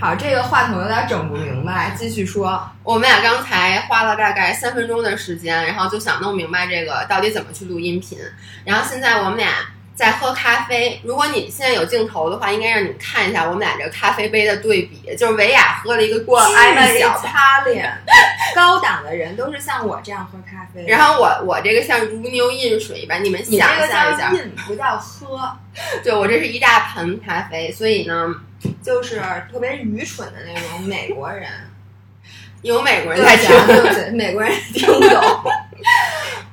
好，这个话筒有点整不明白，继续说。我们俩刚才花了大概三分钟的时间，然后就想弄明白这个到底怎么去录音频。然后现在我们俩在喝咖啡。如果你现在有镜头的话，应该让你们看一下我们俩这个咖啡杯的对比。就是维亚喝了一个过挨了一巨小的，擦脸。高档的人都是像我这样喝咖啡，然后我我这个像如牛饮水一般，你们想象一下叫，饮，不叫喝，对我这是一大盆咖啡，所以呢，就是特别愚蠢的那种美国人。有美国人对在听。不起啊，对不起，美国人听不懂。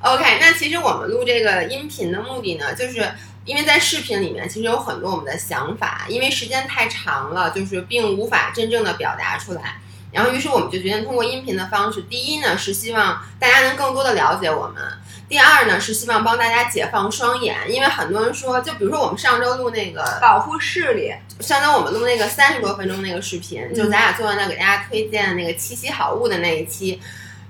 OK，那其实我们录这个音频的目的呢，就是因为在视频里面其实有很多我们的想法，因为时间太长了，就是并无法真正的表达出来。然后，于是我们就决定通过音频的方式，第一呢是希望大家能更多的了解我们，第二呢是希望帮大家解放双眼，因为很多人说，就比如说我们上周录那个保护视力，上周我们录那个三十多分钟那个视频，嗯就咱俩坐在那给大家推荐那个七夕好物的那一期，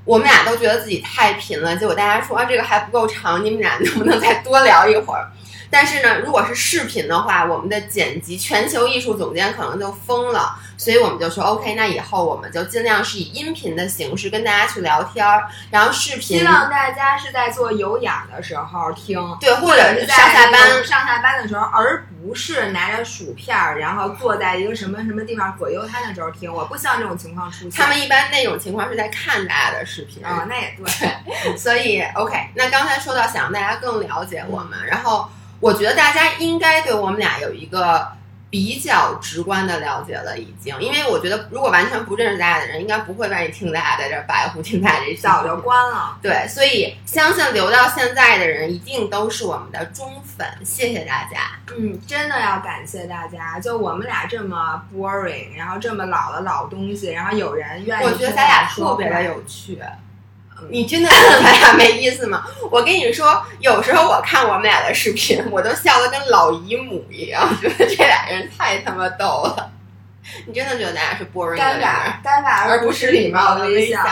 我们俩都觉得自己太贫了，结果大家说啊这个还不够长，你们俩能不能再多聊一会儿？但是呢，如果是视频的话，我们的剪辑全球艺术总监可能就疯了，所以我们就说 OK，那以后我们就尽量是以音频的形式跟大家去聊天儿，然后视频希望大家是在做有氧的时候听，对，或者是是在上下班上下班的时候，而不是拿着薯片儿，然后坐在一个什么什么地方左右摊的时候听。我不希望这种情况出现。他们一般那种情况是在看大家的视频啊、那也对。所以 OK，那刚才说到想让大家更了解我们，然后我觉得大家应该对我们俩有一个比较直观的了解了，已经，因为我觉得如果完全不认识咱俩的人，应该不会愿意听咱俩在这儿白胡，听咱俩这早就关了。对，所以相信留到现在的人一定都是我们的忠粉，谢谢大家。嗯，真的要感谢大家，就我们俩这么 boring，然后这么老的老东西，然后有人愿意我觉得咱俩特别的有趣。你真的觉得咱俩没意思吗？我跟你说，有时候我看我们俩的视频，我都笑得跟老姨母一样，觉得这俩人太他妈逗了。你真的觉得咱俩是 boring 的尴尬，尴尬而不是礼貌的微笑。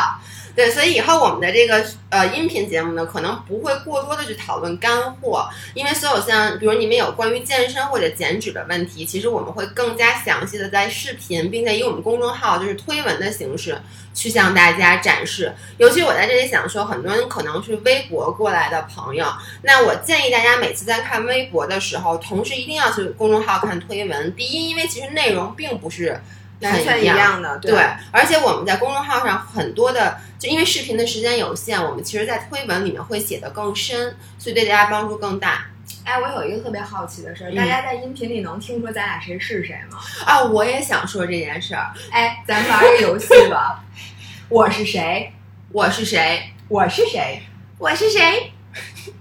对，所以以后我们的这个呃音频节目呢，可能不会过多的去讨论干货，因为所有像比如你们有关于健身或者减脂的问题，其实我们会更加详细的在视频，并且以我们公众号就是推文的形式去向大家展示。尤其我在这里想说，很多人可能是微博过来的朋友，那我建议大家每次在看微博的时候，同时一定要去公众号看推文。第一，因为其实内容并不是。完全一样的，对，而且我们在公众号上很多的，就因为视频的时间有限，我们其实，在推文里面会写的更深，所以对大家帮助更大。哎，我有一个特别好奇的事儿，嗯大家在音频里能听出咱俩谁是谁吗？啊，我也想说这件事儿。哎，咱们玩个游戏吧，我是谁？我是谁？我是谁？我是谁？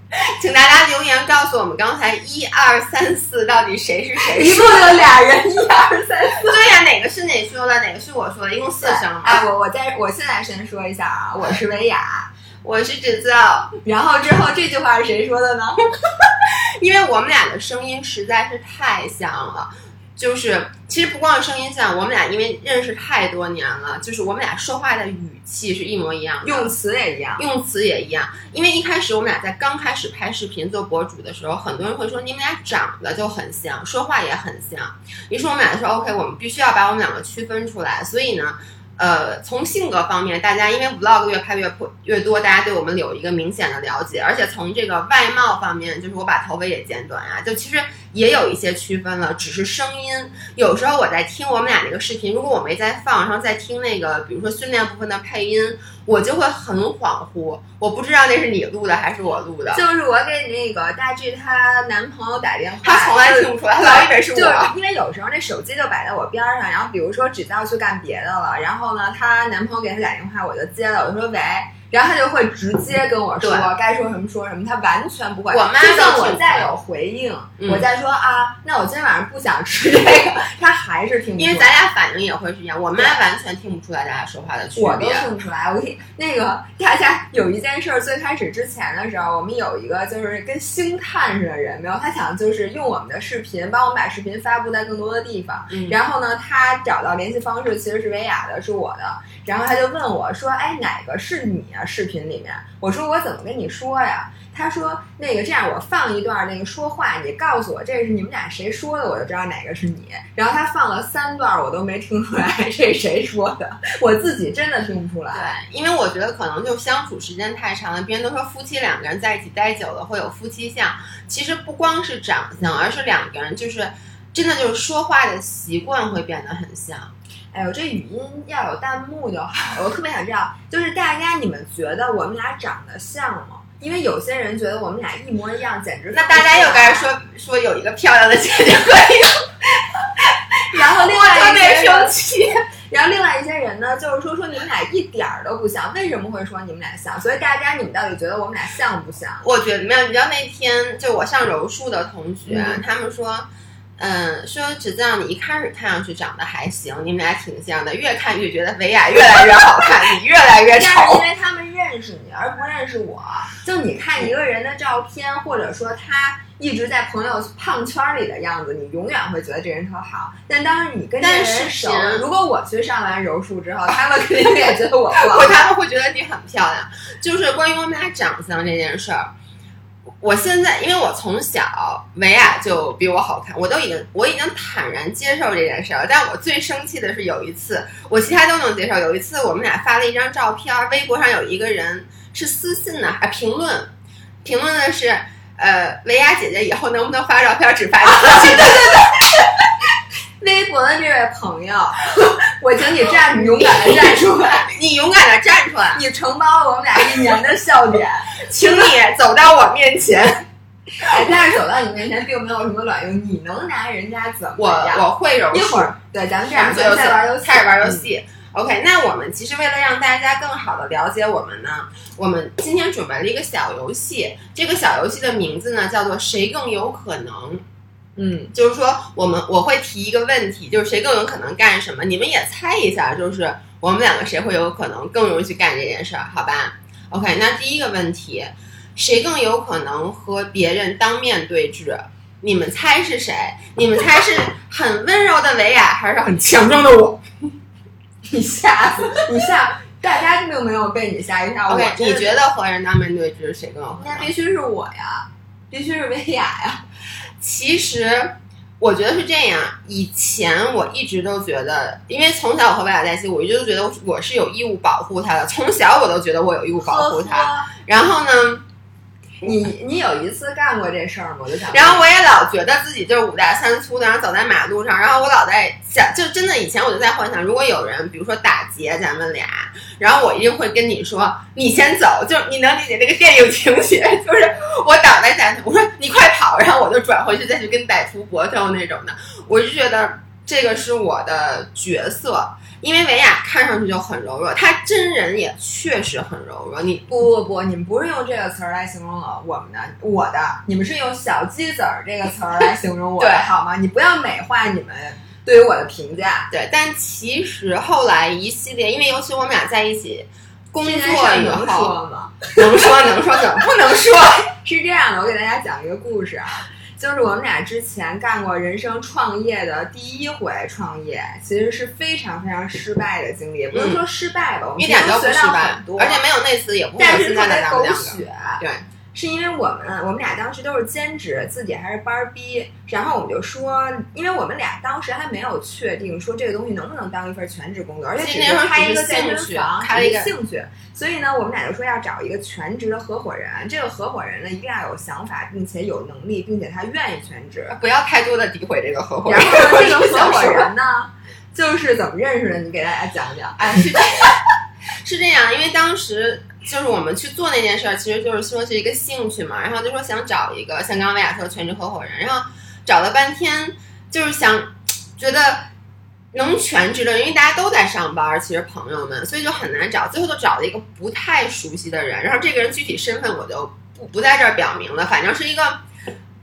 请大家留言告诉我们，刚才一二三四到底谁是谁一共有俩人，一二三四。对呀、哪个是你说的，哪个是我说的，一共四声嘛。哎，我我在我现在先说一下啊，我是维亚，我是芷奏，然后之后这句话是谁说的呢？因为我们俩的声音实在是太像了。就是其实不光是声音像，我们俩因为认识太多年了，就是我们俩说话的语气是一模一样的，用词也一样。用词也一样。因为一开始我们俩在刚开始拍视频做博主的时候，很多人会说你们俩长得就很像，说话也很像。于是我们俩就说 OK，我们必须要把我们两个区分出来。所以呢。呃，从性格方面，大家因为 vlog 越拍越破越多，大家对我们有一个明显的了解，而且从这个外貌方面，就是我把头发也剪短啊，就其实也有一些区分了，只是声音。有时候我在听我们俩那个视频，如果我没在放，然后再听那个，比如说训练部分的配音，我就会很恍惚，我不知道那是你录的还是我录的。就是我给那个大 G 她男朋友打电话，他从来听不出来，老以为是我。就是因为有时候那手机就摆在我边上，然后比如说芷造去干别的了，然后呢，她男朋友给她打电话，我就接了，我就说喂。然后他就会直接跟我说该说什么说什么，他完全不会。我妈就算我再有回应，嗯我再说啊，那我今天晚上不想吃这个，他还是听不出来。因为咱俩反应也会是一样，我妈完全听不出来咱俩说话的区别我都。听不出来。我给那个大家有一件事儿，最开始之前的时候，我们有一个就是跟星探似的人，没有他想就是用我们的视频帮我们把视频发布在更多的地方。嗯然后呢，他找到联系方式其实是薇娅的，是我的。然后他就问我说：“哎，哪个是你啊？视频里面。我说我怎么跟你说呀？他说那个这样，我放一段那个说话，你告诉我这是你们俩谁说的，我就知道哪个是你。然后他放了三段，我都没听出来这是谁说的，我自己真的听不出来。因为我觉得可能就相处时间太长了，别人都说夫妻两个人在一起待久了会有夫妻相，其实不光是长相，而是两个人就是真的就是说话的习惯会变得很像。哎呦，这语音要有弹幕就好了。我特别想知道，就是大家你们觉得我们俩长得像吗？因为有些人觉得我们俩一模一样，简直那大家又该说说有一个漂亮的姐姐和一个，然后另外特别生气。然后另外一些人呢，就是说说你们俩一点儿都不像，为什么会说你们俩像？所以大家你们到底觉得我们俩像不像？我觉得没有，你知道那天就我上柔术的同学，他们说。嗯，说只知道你一开始看上去长得还行，你们俩挺像的，越看越觉得维亚越来越好看，你越来越丑。因为他们认识你，而不认识我。就你看一个人的照片，或者说他一直在朋友胖圈里的样子，你永远会觉得这人特好。但当时你跟这人熟，如果我去上完柔术之后，他们肯定也觉得我不，他们会觉得你很漂亮。就是关于我们俩长相这件事儿。我现在，因为我从小维娅就比我好看，我都已经我已经坦然接受这件事了。但我最生气的是有一次，我其他都能接受。有一次我们俩发了一张照片，微博上有一个人是私信呢，还评论，评论的是，呃，维娅姐姐以后能不能发照片只发你自己？对对对。微博的这位朋友，我请你站，你勇敢的 站出来，你勇敢的站出来，你承包了我们俩一年的笑点，请你走到我面前。哎，但是走到你面前并没有什么卵用，你能拿人家怎么样？我我会柔术，对，咱们这样开始玩游戏，开始玩游戏。OK，那我们其实为了让大家更好的了解我们呢，我们今天准备了一个小游戏，这个小游戏的名字呢叫做“谁更有可能”。嗯，就是说，我们我会提一个问题，就是谁更有可能干什么？你们也猜一下，就是我们两个谁会有可能更容易去干这件事儿？好吧？OK，那第一个问题，谁更有可能和别人当面对质？你们猜是谁？你们猜是很温柔的维亚，还是很强壮的我？你吓死！你吓，大家并没有被你吓一跳。OK，你觉得和人当面对质谁更有可能？那必须是我呀，必须是维亚呀。其实，我觉得是这样。以前我一直都觉得，因为从小我和薇娅在一起，我一直都觉得我是有义务保护她的。从小我都觉得我有义务保护她。然后呢？你 你有一次干过这事儿吗？我就想，然后我也老觉得自己就是五大三粗的，然后走在马路上，然后我老在想，就真的以前我就在幻想，如果有人比如说打劫咱们俩，然后我一定会跟你说，你先走，就你能理解那个电影情节，就是我挡在下，我说你快跑，然后我就转回去再去跟歹徒搏斗那种的，我就觉得这个是我的角色。因为维亚看上去就很柔弱，她真人也确实很柔弱。你不不不，你们不是用这个词儿来形容我们的，我的，你们是用小鸡子儿这个词儿来形容我，对，好吗？你不要美化你们对于我的评价。对，但其实后来一系列，因为尤其我们俩在一起工作以后，能说吗？能说能说，怎么不能说？是这样的，我给大家讲一个故事啊。就是我们俩之前干过人生创业的第一回创业，其实是非常非常失败的经历，不能说失败吧，我们一点都不失败，而且没有那次也不但是特别狗血，对。是因为我们我们俩当时都是兼职，自己还是班儿逼，然后我们就说，因为我们俩当时还没有确定说这个东西能不能当一份全职工作，而且只是开一个健身房，开了一个兴趣，所以呢，我们俩就说要找一个全职的合伙人。这个合伙人呢，一定要有想法，并且有能力，并且他愿意全职。不要太多的诋毁这个合伙人。然后呢，这个合伙人呢，就是怎么认识的？你给大家讲讲。哎，是这样，是这样，因为当时。就是我们去做那件事儿，其实就是说是一个兴趣嘛，然后就说想找一个像刚刚薇娅说全职合伙人，然后找了半天，就是想觉得能全职的，因为大家都在上班，其实朋友们，所以就很难找，最后就找了一个不太熟悉的人，然后这个人具体身份我就不不在这儿表明了，反正是一个，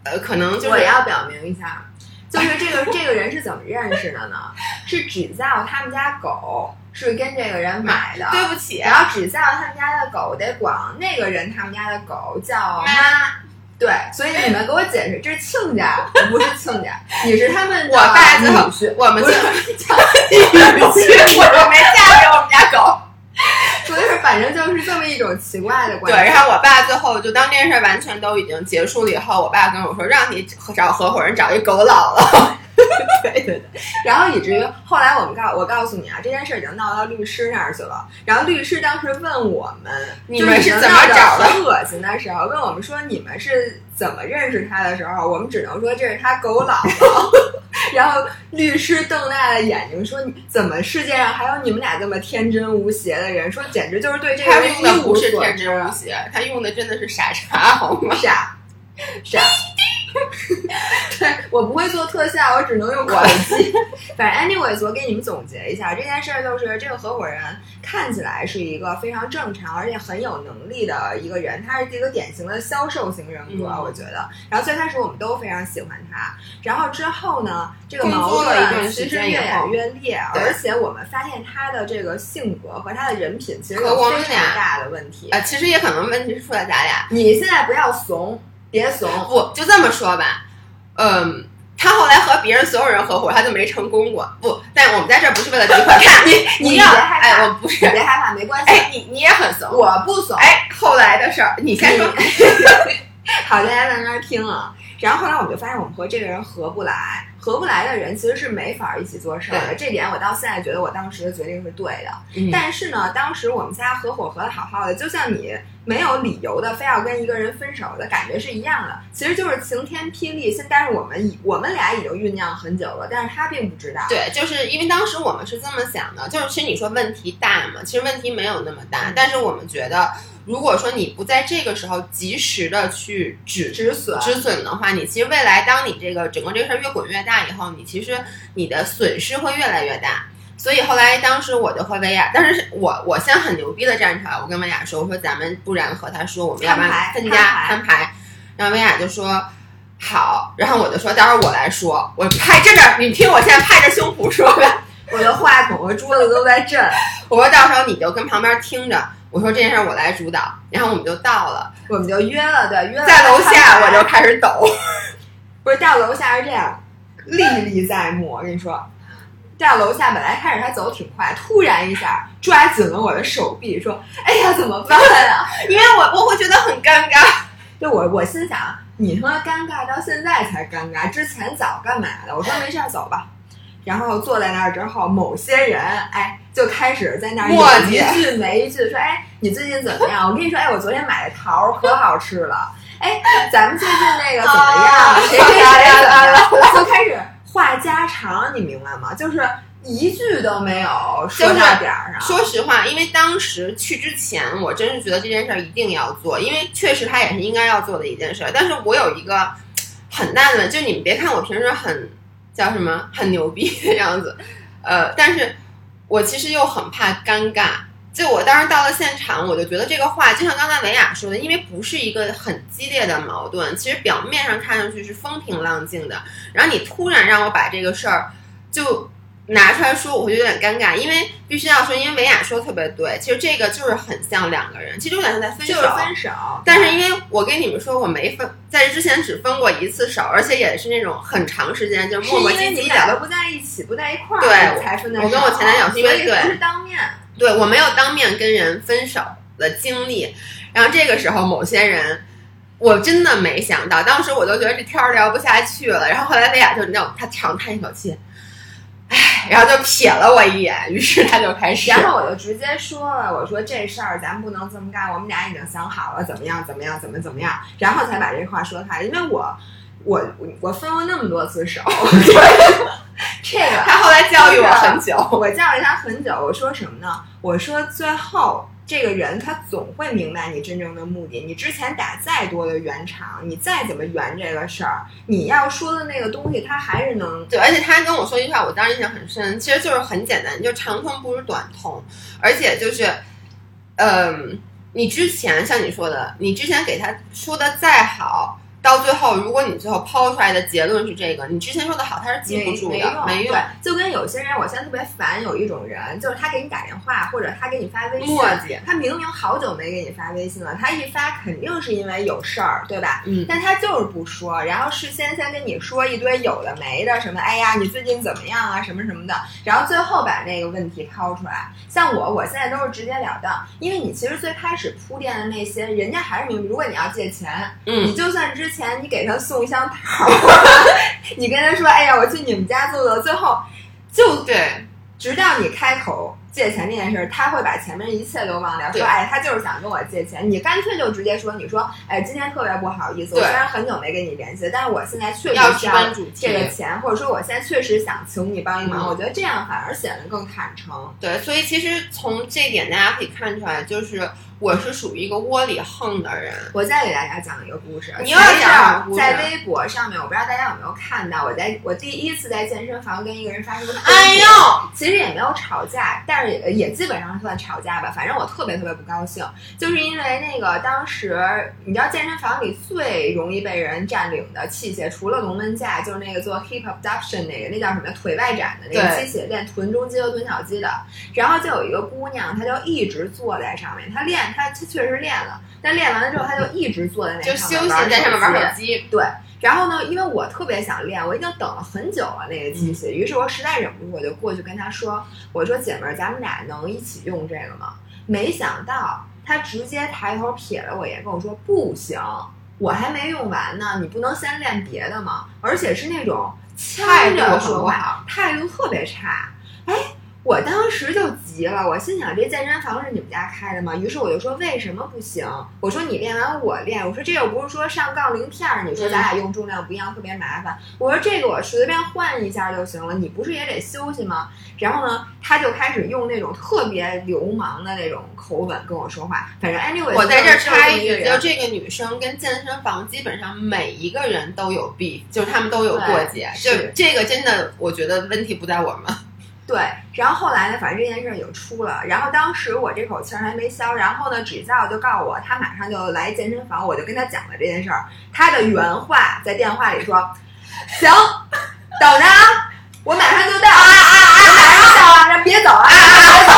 呃，可能就是我要表明一下，就是这个这个人是怎么认识的呢？是只在他们家狗。是跟这个人买的，对不起。然后只叫他们家的狗得管那个人他们家的狗叫妈，对。所以你们给我解释，这是亲家，不是亲家，你是他们我爸女婿，我们不是叫 女婿，我没嫁给我们家狗。所以是反正就是这么一种奇怪的关系。对，然后我爸最后就当这件事完全都已经结束了以后，我爸跟我说，让你找合伙人找一狗姥姥。对对对，然后以至于后来我们告我告诉你啊，这件事已经闹到律师那儿去了。然后律师当时问我们，你们是怎么找的？恶心的时候问我们说你们是怎么认识他的时候，我们只能说这是他狗姥姥。然后律师瞪大了眼睛说：“怎么世界上还有你们俩这么天真无邪的人？说简直就是对这个人用的不是天真无邪，他用的真的是傻叉，好吗？傻 傻。”对我不会做特效，我只能用口技。反正 anyways，我给你们总结一下这件事儿，就是这个合伙人看起来是一个非常正常而且很有能力的一个人，他是一个典型的销售型人格，我觉得。然后最开始我们都非常喜欢他，然后之后呢，这个矛盾其实越演越烈，而且我们发现他的这个性格和他的人品其实有非常大的问题。啊，其实也可能问题是出在咱俩。你现在不要怂。别怂，不就这么说吧，嗯，他后来和别人所有人合伙，他就没成功过。不，但我们在这不是为了这块看你，你 别害怕，哎，我不是，别害怕，没关系。哎，你你也很怂，我不怂。哎，后来的事儿，你先说。好，大家在那儿听啊。然后后来我们就发现，我们和这个人合不来。合不来的人其实是没法一起做事儿的，这点我到现在觉得我当时的决定是对的。但是呢，当时我们仨合伙合的好好的，就像你没有理由的非要跟一个人分手的感觉是一样的，其实就是晴天霹雳。现但是我们 我们俩已经酝酿很久了，但是他并不知道。对，就是因为当时我们是这么想的，就是其实你说问题大嘛，其实问题没有那么大，但是我们觉得。如果说你不在这个时候及时的去止止损止损的话，你其实未来当你这个整个这个事儿越滚越大以后，你其实你的损失会越来越大。所以后来当时我就和薇娅，但是我我先很牛逼的站出来，我跟薇娅说，我说咱们不然和他说我们要不然分家摊牌，然后薇娅就说好，然后我就说待会儿我来说，我拍这边，你听我现在拍着胸脯说吧，我的话筒和桌子都在震，我说到时候你就跟旁边听着。我说这件事我来主导，然后我们就到了，我们就约了，对，约了在楼下我就开始抖，不是到楼下是这样，历历在目。我跟你说，到楼下本来开始他走挺快，突然一下抓紧了我的手臂，说：“哎呀，怎么办啊？”因为我我会觉得很尴尬，就我我心想，你他妈尴尬到现在才尴尬，之前早干嘛的？我说没事儿，走吧。然后坐在那儿之后，某些人哎就开始在那儿一句没一句说：“哎，你最近怎么样？我跟你说，哎，我昨天买的桃可好吃了。哎，咱们最近那个怎么样？谁谁谁怎么样？”就开始话家常，你明白吗？就是一句都没有说到点儿上。说实话，因为当时去之前，我真是觉得这件事儿一定要做，因为确实它也是应该要做的一件事。但是我有一个很大的，就你们别看我平时很。叫什么很牛逼的样子，呃，但是我其实又很怕尴尬。就我当时到了现场，我就觉得这个话就像刚才维亚说的，因为不是一个很激烈的矛盾，其实表面上看上去是风平浪静的。然后你突然让我把这个事儿就。拿出来说，我会有点尴尬，因为必须要说，因为维亚说的特别对，其实这个就是很像两个人，其实有点像在分手。就是分手。但是因为我跟你们说，我没分，在这之前只分过一次手，而且也是那种很长时间，就是磨磨唧唧的。你们俩都不在一起，不在一块儿，对，才分的我跟我前男友是因为对，不是当面。对我没有当面跟人分手的经历，然后这个时候某些人，我真的没想到，当时我都觉得这天儿聊不下去了。然后后来维亚就你知道，他长叹一口气。唉，然后就瞥了我一眼，于是他就开始。然后我就直接说了，我说这事儿咱不能这么干，我们俩已经想好了怎么样怎么样怎么怎么样，然后才把这话说开。因为我我我分过那么多次手，这个他后来教育我很久，我教育他很久。我说什么呢？我说最后。这个人他总会明白你真正的目的。你之前打再多的圆场，你再怎么圆这个事儿，你要说的那个东西，他还是能对。而且他跟我说一句话，我当时印象很深，其实就是很简单，就长痛不如短痛。而且就是，嗯，你之前像你说的，你之前给他说的再好，到最后，如果你最后抛出来的结论是这个，你之前说的好，他是记不住的，没用。对，就跟有些人，我现在特别烦有一种人，就是他给你打电话或者他给你发微信，磨叽，他明明好久没给你发微信了，他一发肯定是因为有事儿，对吧？嗯。但他就是不说，然后事先先跟你说一堆有的没的，什么哎呀，你最近怎么样啊，什么什么的，然后最后把那个问题抛出来。像我，我现在都是直截了当，因为你其实最开始铺垫的那些，人家还是明，如果你要借钱，嗯，你就算之前你给他送。一箱桃，你跟他说：“哎呀，我去你们家坐坐。”最后，就对，直到你开口借钱这件事，他会把前面一切都忘掉，说：“哎，他就是想跟我借钱。”你干脆就直接说：“你说，哎，今天特别不好意思，我虽然很久没跟你联系，但是我现在确实需要这个钱，或者说我现在确实想请你帮一忙。”我觉得这样反而显得更坦诚。对，所以其实从这点大家可以看出来，就是。我是属于一个窝里横的人。我再给大家讲一个故事。你要讲在微博上面，我不知道大家有没有看到，我在我第一次在健身房跟一个人发生。哎呦，其实也没有吵架，但是也也基本上算吵架吧。反正我特别特别不高兴，就是因为那个当时你知道健身房里最容易被人占领的器械，除了龙门架，就是那个做 hip abduction 那个，那叫什么腿外展的那个机器，练臀中肌和臀小肌的。然后就有一个姑娘，她就一直坐在上面，她练。他他确实练了，但练完了之后，他就一直坐在那上面玩在上面玩手机。对，然后呢，因为我特别想练，我已经等了很久了那个机器，于是我实在忍不住，我就过去跟他说：“我说姐们儿，咱们俩能一起用这个吗？”没想到他直接抬头瞥了我一眼，跟我说：“不行，我还没用完呢，你不能先练别的吗？”而且是那种态度说话，态度特别差。哎。我当时就急了，我心想这健身房是你们家开的吗？于是我就说为什么不行？我说你练完我练，我说这又不是说上杠铃片儿，你说咱俩用重量不一样特别麻烦。我说这个我随便换一下就行了，你不是也得休息吗？然后呢，他就开始用那种特别流氓的那种口吻跟我说话。反正 anyway，我在这插一句，就这个女生跟健身房基本上每一个人都有弊，就是他们都有过节。就这个真的，我觉得问题不在我们。对，然后后来呢，反正这件事儿就出了。然后当时我这口气儿还没消，然后呢，指教就告诉我，他马上就来健身房，我就跟他讲了这件事儿。他的原话在电话里说：“行，等着啊，我马上就到，啊啊啊，马上到啊，别走啊，别走。”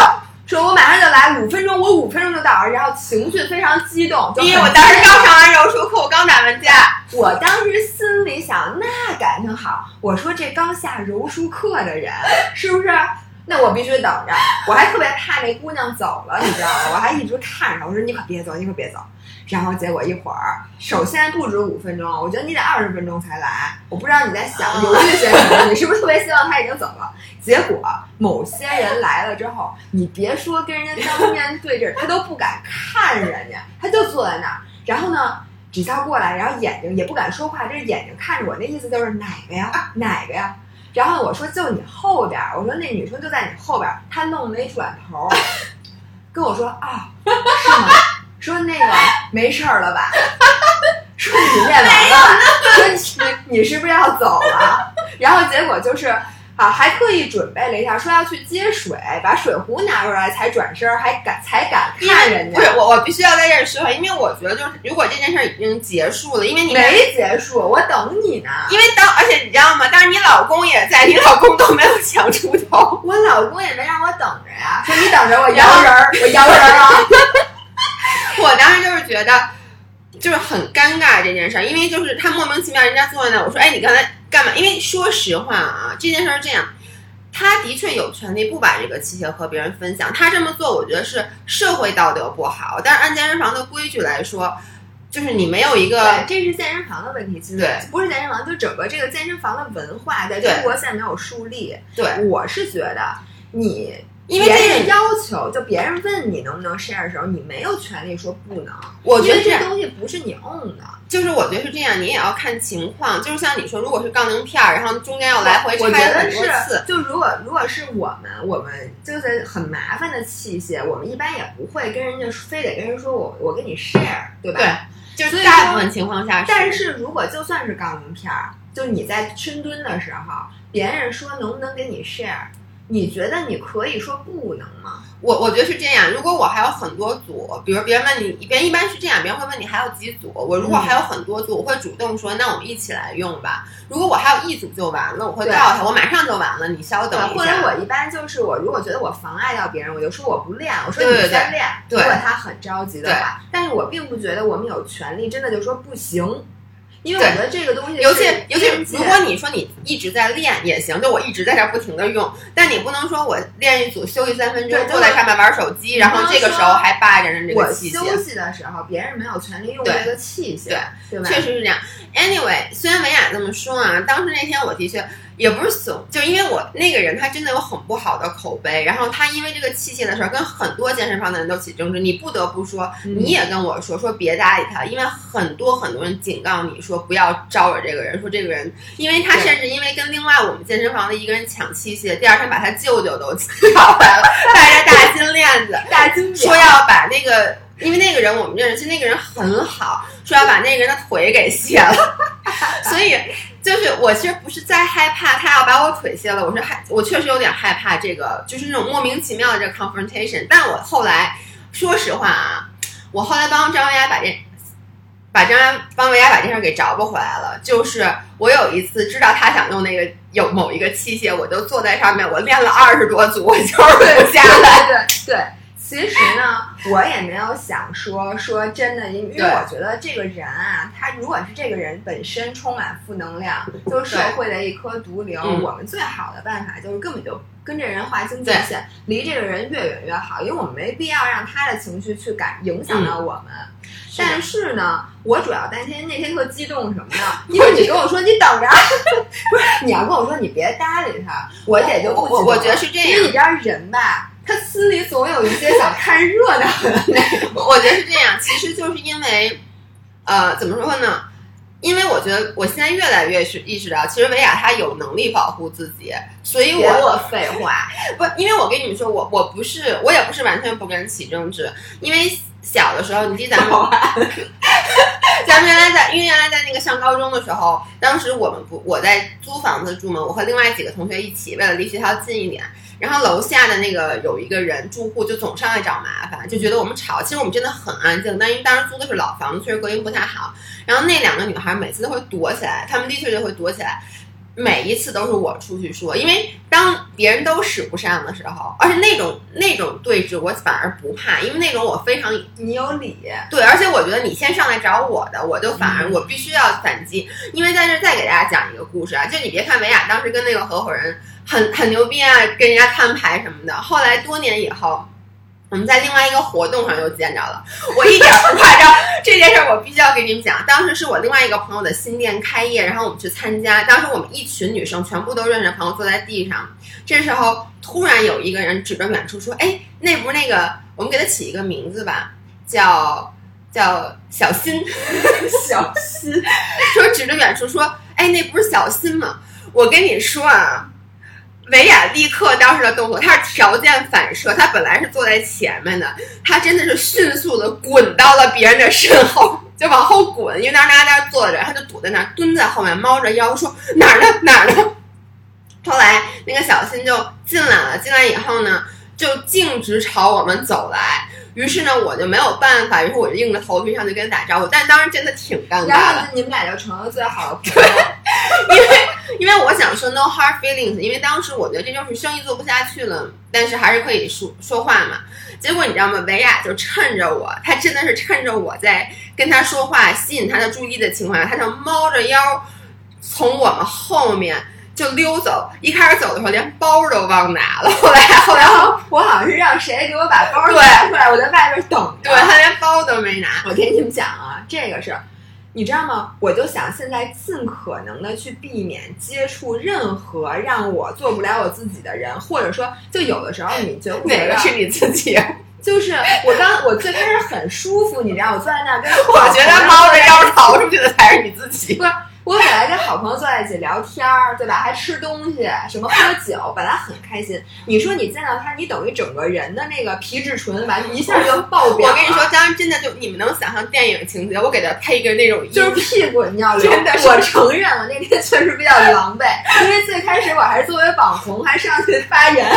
说我马上就来，五分钟，我五分钟就到，然后情绪非常激动，因为我当时刚上完柔术课，我刚打完架，我当时心里想，那感情好，我说这刚下柔术课的人，是不是？那我必须等着，我还特别怕那姑娘走了，你知道吗？我还一直看着，我说你可别走，你可别走。然后结果一会儿，首先不止五分钟，我觉得你得二十分钟才来。我不知道你在想犹豫些什么，你是不是特别希望他已经走了？结果某些人来了之后，你别说跟人家当面对着，他都不敢看人家，他就坐在那儿。然后呢，只要过来，然后眼睛也不敢说话，这眼睛看着我，那意思就是哪个呀，哪个呀？然后我说就你后边，我说那女生就在你后边，她愣没转头，跟我说啊，是吗？说那个没事儿了吧？说你练完了？说你你是不是要走了？然后结果就是。啊，还特意准备了一下，说要去接水，把水壶拿出来才转身，还敢才敢看人家。不是我，我必须要在这儿说，因为我觉得就是，如果这件事已经结束了，因为你没结束，我等你呢。因为当，而且你知道吗？当时你老公也在，你老公都没有想出头，我老公也没让我等着呀，说你等着我摇人儿，我摇人儿啊。我当时就是觉得，就是很尴尬这件事儿，因为就是他莫名其妙人家坐在那，我说，哎，你刚才。干嘛？因为说实话啊，这件事是这样，他的确有权利不把这个器械和别人分享。他这么做，我觉得是社会道德不好。但是按健身房的规矩来说，就是你没有一个，这是健身房的问题，其实不是健身房，就整个这个健身房的文化在中国现在没有树立。对，我是觉得你。因为别人要求，就别人问你能不能 share 的时候，你没有权利说不能。我觉得这东西不是你 own 的，就是我觉得是这样，你也要看情况。就是像你说，如果是杠铃片儿，然后中间要来回拆很多次，就如果如果是我们，我们就是很麻烦的器械，我们一般也不会跟人家非得跟人说我我跟你 share，对吧？对，就是大部分情况下。但是如果就算是杠铃片儿，就你在深蹲的时候，别人说能不能跟你 share。你觉得你可以说不能吗？我我觉得是这样，如果我还有很多组，比如别人问你，别人一般是这样，别人会问你还有几组。我如果还有很多组，我会主动说，那我们一起来用吧。如果我还有一组就完了，我会告诉他，我马上就完了，你稍等一下。或者我一般就是我如果觉得我妨碍到别人，我就说我不练，我说你先练。如果他很着急的话，但是我并不觉得我们有权利真的就说不行。因为我觉得这个东西，尤其尤其如果你说你一直在练也行，就我一直在这不停的用，但你不能说我练一组休息三分钟，坐在上面玩手机，然后这个时候还霸着人这个器械。我休息的时候，别人没有权利用这个器械，对吧？确实是这样。Anyway，虽然维雅这么说啊，当时那天我的确。也不是怂，就因为我那个人他真的有很不好的口碑，然后他因为这个器械的事儿跟很多健身房的人都起争执。你不得不说，你也跟我说说别搭理他，因为很多很多人警告你说不要招惹这个人，说这个人，因为他甚至因为跟另外我们健身房的一个人抢器械，第二天把他舅舅都抢回来了，戴着大金链子，大金说要把那个，因为那个人我们认识，其实那个人很好，说要把那个人的腿给卸了，所以。就是我其实不是在害怕他要把我腿卸了，我是害我确实有点害怕这个，就是那种莫名其妙的这个 confrontation。但我后来说实话啊，我后来帮张维亚把这把张帮维亚把这事给找不回来了。就是我有一次知道他想用那个有某一个器械，我就坐在上面，我练了二十多组，我就是不下来。对对。其实呢，我也没有想说说真的，因为我觉得这个人啊，他如果是这个人本身充满负能量，就是社会的一颗毒瘤，我们最好的办法就是根本就跟这人划清界限，离这个人越远越好，因为我们没必要让他的情绪去感影响到我们。但是呢，我主要担心那天特激动什么呢？因为你跟我说你等着，不是你要跟我说你别搭理他，我也就不我我觉得是这样，因为你知道人吧。他心里总有一些想看热闹的那种，我觉得是这样。其实就是因为，呃，怎么说呢？因为我觉得我现在越来越是意识到，其实维亚他有能力保护自己，所以我废话 不，因为我跟你们说，我我不是，我也不是完全不跟人起争执。因为小的时候，你记得咱们，咱们原来在，因为原来在那个上高中的时候，当时我们不，我在租房子住嘛，我和另外几个同学一起，为了离学校近一点。然后楼下的那个有一个人住户就总上来找麻烦，就觉得我们吵。其实我们真的很安静，但因为当时租的是老房子，确实隔音不太好。然后那两个女孩每次都会躲起来，她们的确就会躲起来。每一次都是我出去说，因为当别人都使不上的时候，而且那种那种对峙我反而不怕，因为那种我非常你有理。对，而且我觉得你先上来找我的，我就反而我必须要反击。因为在这再给大家讲一个故事啊，就你别看维亚当时跟那个合伙人。很很牛逼啊，跟人家摊牌什么的。后来多年以后，我们在另外一个活动上又见着了。我一点不夸张，这件事我必须要给你们讲。当时是我另外一个朋友的新店开业，然后我们去参加。当时我们一群女生全部都认识的朋友坐在地上。这时候突然有一个人指着远处说：“哎，那不是那个？我们给他起一个名字吧，叫叫小新。小新说指着远处说：哎，那不是小新吗？我跟你说啊。”维亚立刻当时的动作，他是条件反射，他本来是坐在前面的，他真的是迅速的滚到了别人的身后，就往后滚，因为当时大家在坐着，他就躲在那儿，蹲在后面，猫着腰说哪儿呢哪儿呢。后来那个小新就进来了，进来以后呢，就径直朝我们走来。于是呢，我就没有办法，于是我就硬着头皮上去跟他打招呼，但当时真的挺尴尬的。然后你们俩就成了最好的朋友，因为因为我想说 no hard feelings，因为当时我觉得这就是生意做不下去了，但是还是可以说说话嘛。结果你知道吗？维亚就趁着我，他真的是趁着我在跟他说话、吸引他的注意的情况下，他就猫着腰从我们后面。就溜走，一开始走的时候连包都忘拿了。后来，后来我好像是让谁给我把包拿出来，我在外边等着。对他连包都没拿。我跟你们讲啊，这个是，你知道吗？我就想现在尽可能的去避免接触任何让我做不了我自己的人，或者说，就有的时候你觉得哪个是你自己？就是我刚我最开始很舒服，你知道，我坐在那跟我觉得猫着腰逃出去的才是你自己。不是。我本来跟好朋友坐在一起聊天儿，对吧？还吃东西，什么喝酒，本来很开心。你说你见到他，你等于整个人的那个皮质醇完一下就爆表。我跟你说，当时真的就你们能想象电影情节，我给他配一个那种就是 屁股你要流。真的，我承认了，那天确实比较狼狈，因为最开始我还是作为网红还上去发言，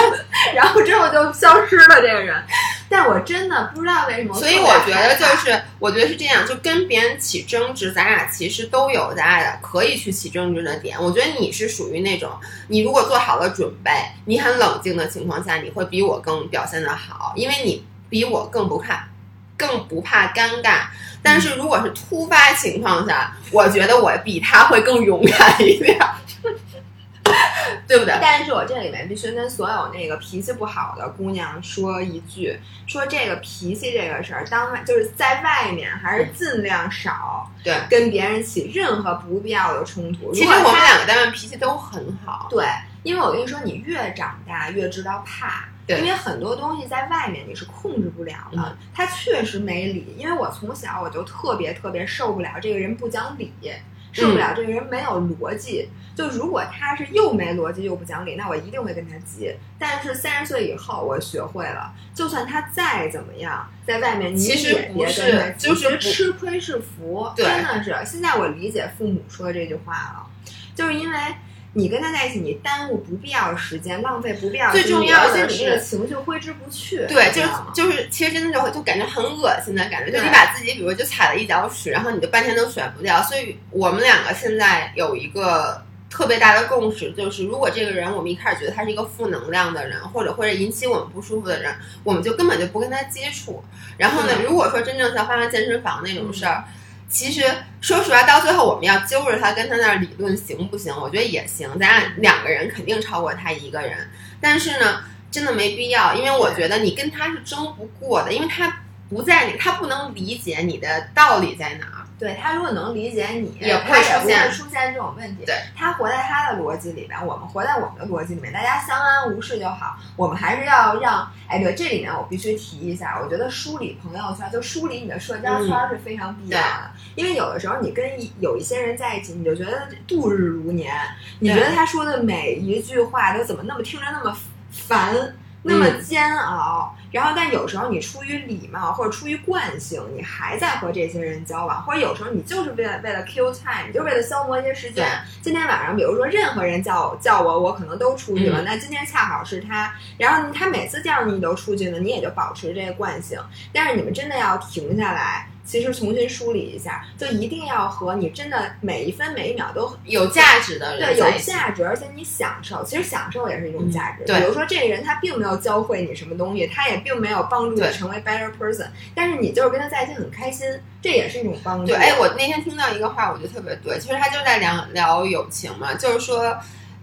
然后之后就消失了这个人。但我真的不知道为什么，所以我觉得就是，我觉得是这样，就跟别人起争执，咱俩其实都有咱俩可以去起争执的点。我觉得你是属于那种，你如果做好了准备，你很冷静的情况下，你会比我更表现的好，因为你比我更不怕，更不怕尴尬。但是如果是突发情况下，我觉得我比他会更勇敢一点。对不对？但是我这里面必须跟所有那个脾气不好的姑娘说一句：说这个脾气这个事儿，当外就是在外面还是尽量少对跟别人起任何不必要的冲突。其实我们两个单位脾气都很好。对，因为我跟你说，你越长大越知道怕，因为很多东西在外面你是控制不了的。他确实没理，因为我从小我就特别特别受不了这个人不讲理。受不了这个人没有逻辑，就如果他是又没逻辑又不讲理，那我一定会跟他急。但是三十岁以后，我学会了，就算他再怎么样，在外面你也别跟他急，就是吃亏是福，真的是。现在我理解父母说这句话了，就是因为。你跟他在一起，你耽误不必要时间，浪费不必要最重要的是你那个情绪挥之不去。对，就是就是，其实真的就就感觉很恶心的感觉，就你把自己，比如就踩了一脚屎，然后你就半天都甩不掉。所以我们两个现在有一个特别大的共识，就是如果这个人我们一开始觉得他是一个负能量的人，或者或者引起我们不舒服的人，我们就根本就不跟他接触。然后呢，如果说真正像发生健身房那种事儿。其实说实话，到最后我们要揪着他跟他那儿理论行不行？我觉得也行，咱俩两个人肯定超过他一个人。但是呢，真的没必要，因为我觉得你跟他是争不过的，因为他不在你，他不能理解你的道理在哪。对他如果能理解你，也不会出现出现这种问题。对他活在他的逻辑里边，我们活在我们的逻辑里面，大家相安无事就好。我们还是要让，哎，对，这里面我必须提一下，我觉得梳理朋友圈，就梳理你的社交圈是非常必要的。因为有的时候你跟有一些人在一起，你就觉得度日如年，你觉得他说的每一句话都怎么那么听着那么烦。那么煎熬，然后但有时候你出于礼貌或者出于惯性，你还在和这些人交往，或者有时候你就是为了为了 kill time，你就为了消磨一些时间。今天晚上，比如说任何人叫叫我，我可能都出去了。那今天恰好是他，然后他每次叫你，你都出去了，你也就保持这个惯性。但是你们真的要停下来。其实重新梳理一下，就一定要和你真的每一分每一秒都有价值的人对有价值，而且你享受，其实享受也是一种价值。对，比如说这个人他并没有教会你什么东西，他也并没有帮助你成为 better person，但是你就是跟他在一起很开心，这也是一种帮助。对，哎，我那天听到一个话，我觉得特别对，其实他就在聊聊友情嘛，就是说。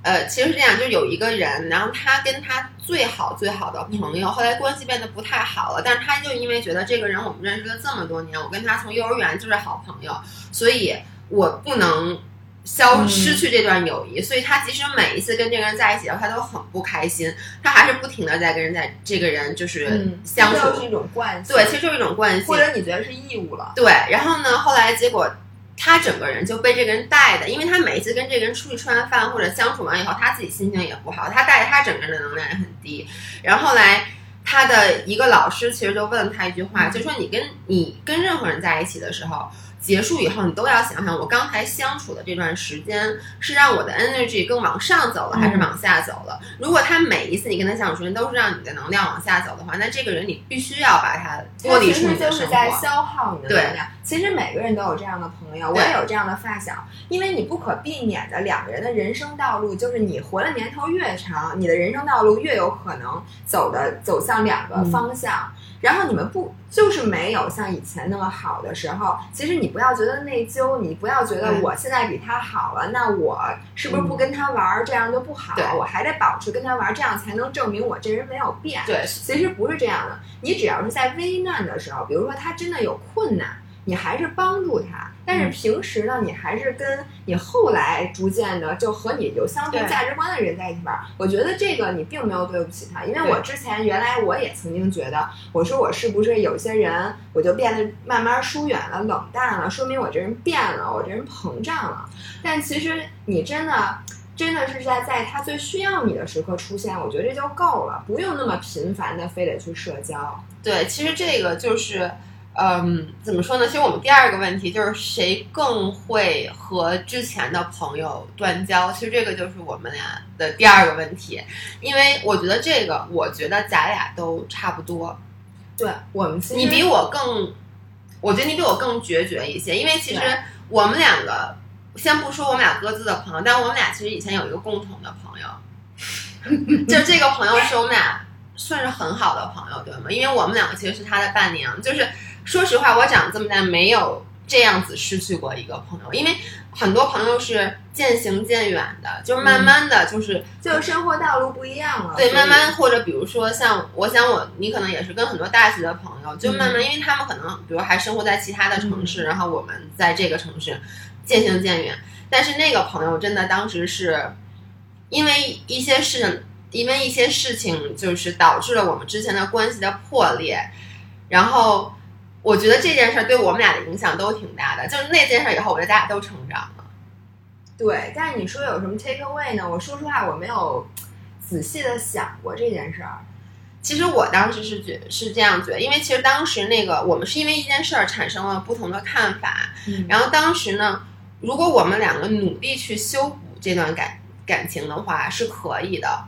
呃，其实是这样，就有一个人，然后他跟他最好最好的朋友，后来关系变得不太好了，但是他就因为觉得这个人我们认识了这么多年，我跟他从幼儿园就是好朋友，所以我不能消失去这段友谊，所以他其实每一次跟这个人在一起的话，他都很不开心，他还是不停的在跟人在这个人就是相处，是一种惯性，对，其实就是一种惯性，或者你觉得是义务了，对，然后呢，后来结果。他整个人就被这个人带的，因为他每一次跟这个人出去吃完饭或者相处完以后，他自己心情也不好，他带着他整个人的能量也很低。然后来，他的一个老师其实就问了他一句话，就说你跟你跟任何人在一起的时候。结束以后，你都要想想，我刚才相处的这段时间是让我的 energy 更往上走了，还是往下走了？如果他每一次你跟他相处时间都是让你的能量往下走的话，那这个人你必须要把他剥离出你的生活。就是在消耗你的能量。其实每个人都有这样的朋友，我也有这样的发小，因为你不可避免的两个人的人生道路，就是你活的年头越长，你的人生道路越有可能走的走向两个方向。然后你们不就是没有像以前那么好的时候？其实你不要觉得内疚，你不要觉得我现在比他好了，那我是不是不跟他玩儿这样就不好？我还得保持跟他玩儿，这样才能证明我这人没有变。对，其实不是这样的。你只要是在危难的时候，比如说他真的有困难。你还是帮助他，但是平时呢，你还是跟你后来逐渐的就和你有相同价值观的人在一起玩。我觉得这个你并没有对不起他，因为我之前原来我也曾经觉得，我说我是不是有些人我就变得慢慢疏远了、冷淡了，说明我这人变了，我这人膨胀了。但其实你真的真的是在在他最需要你的时刻出现，我觉得这就够了，不用那么频繁的非得去社交。对，其实这个就是。嗯，怎么说呢？其实我们第二个问题就是谁更会和之前的朋友断交。其实这个就是我们俩的第二个问题，因为我觉得这个，我觉得咱俩都差不多。对我们，你比我更，我觉得你比我更决绝一些。因为其实我们两个，先不说我们俩各自的朋友，但我们俩其实以前有一个共同的朋友，就这个朋友是我们俩算是很好的朋友，对吗？因为我们两个其实是他的伴娘，就是。说实话，我长这么大没有这样子失去过一个朋友，因为很多朋友是渐行渐远的，就是慢慢的就是，就生活道路不一样了。对，慢慢或者比如说像，我想我你可能也是跟很多大学的朋友，就慢慢，因为他们可能比如还生活在其他的城市，然后我们在这个城市渐行渐远。但是那个朋友真的当时是因为一些事，因为一些事情，就是导致了我们之前的关系的破裂，然后。我觉得这件事对我们俩的影响都挺大的，就是那件事以后，我觉得咱俩都成长了。对，但是你说有什么 take away 呢？我说实话，我没有仔细的想过这件事儿。其实我当时是觉是这样觉得，因为其实当时那个我们是因为一件事儿产生了不同的看法，然后当时呢，如果我们两个努力去修补这段感感情的话，是可以的。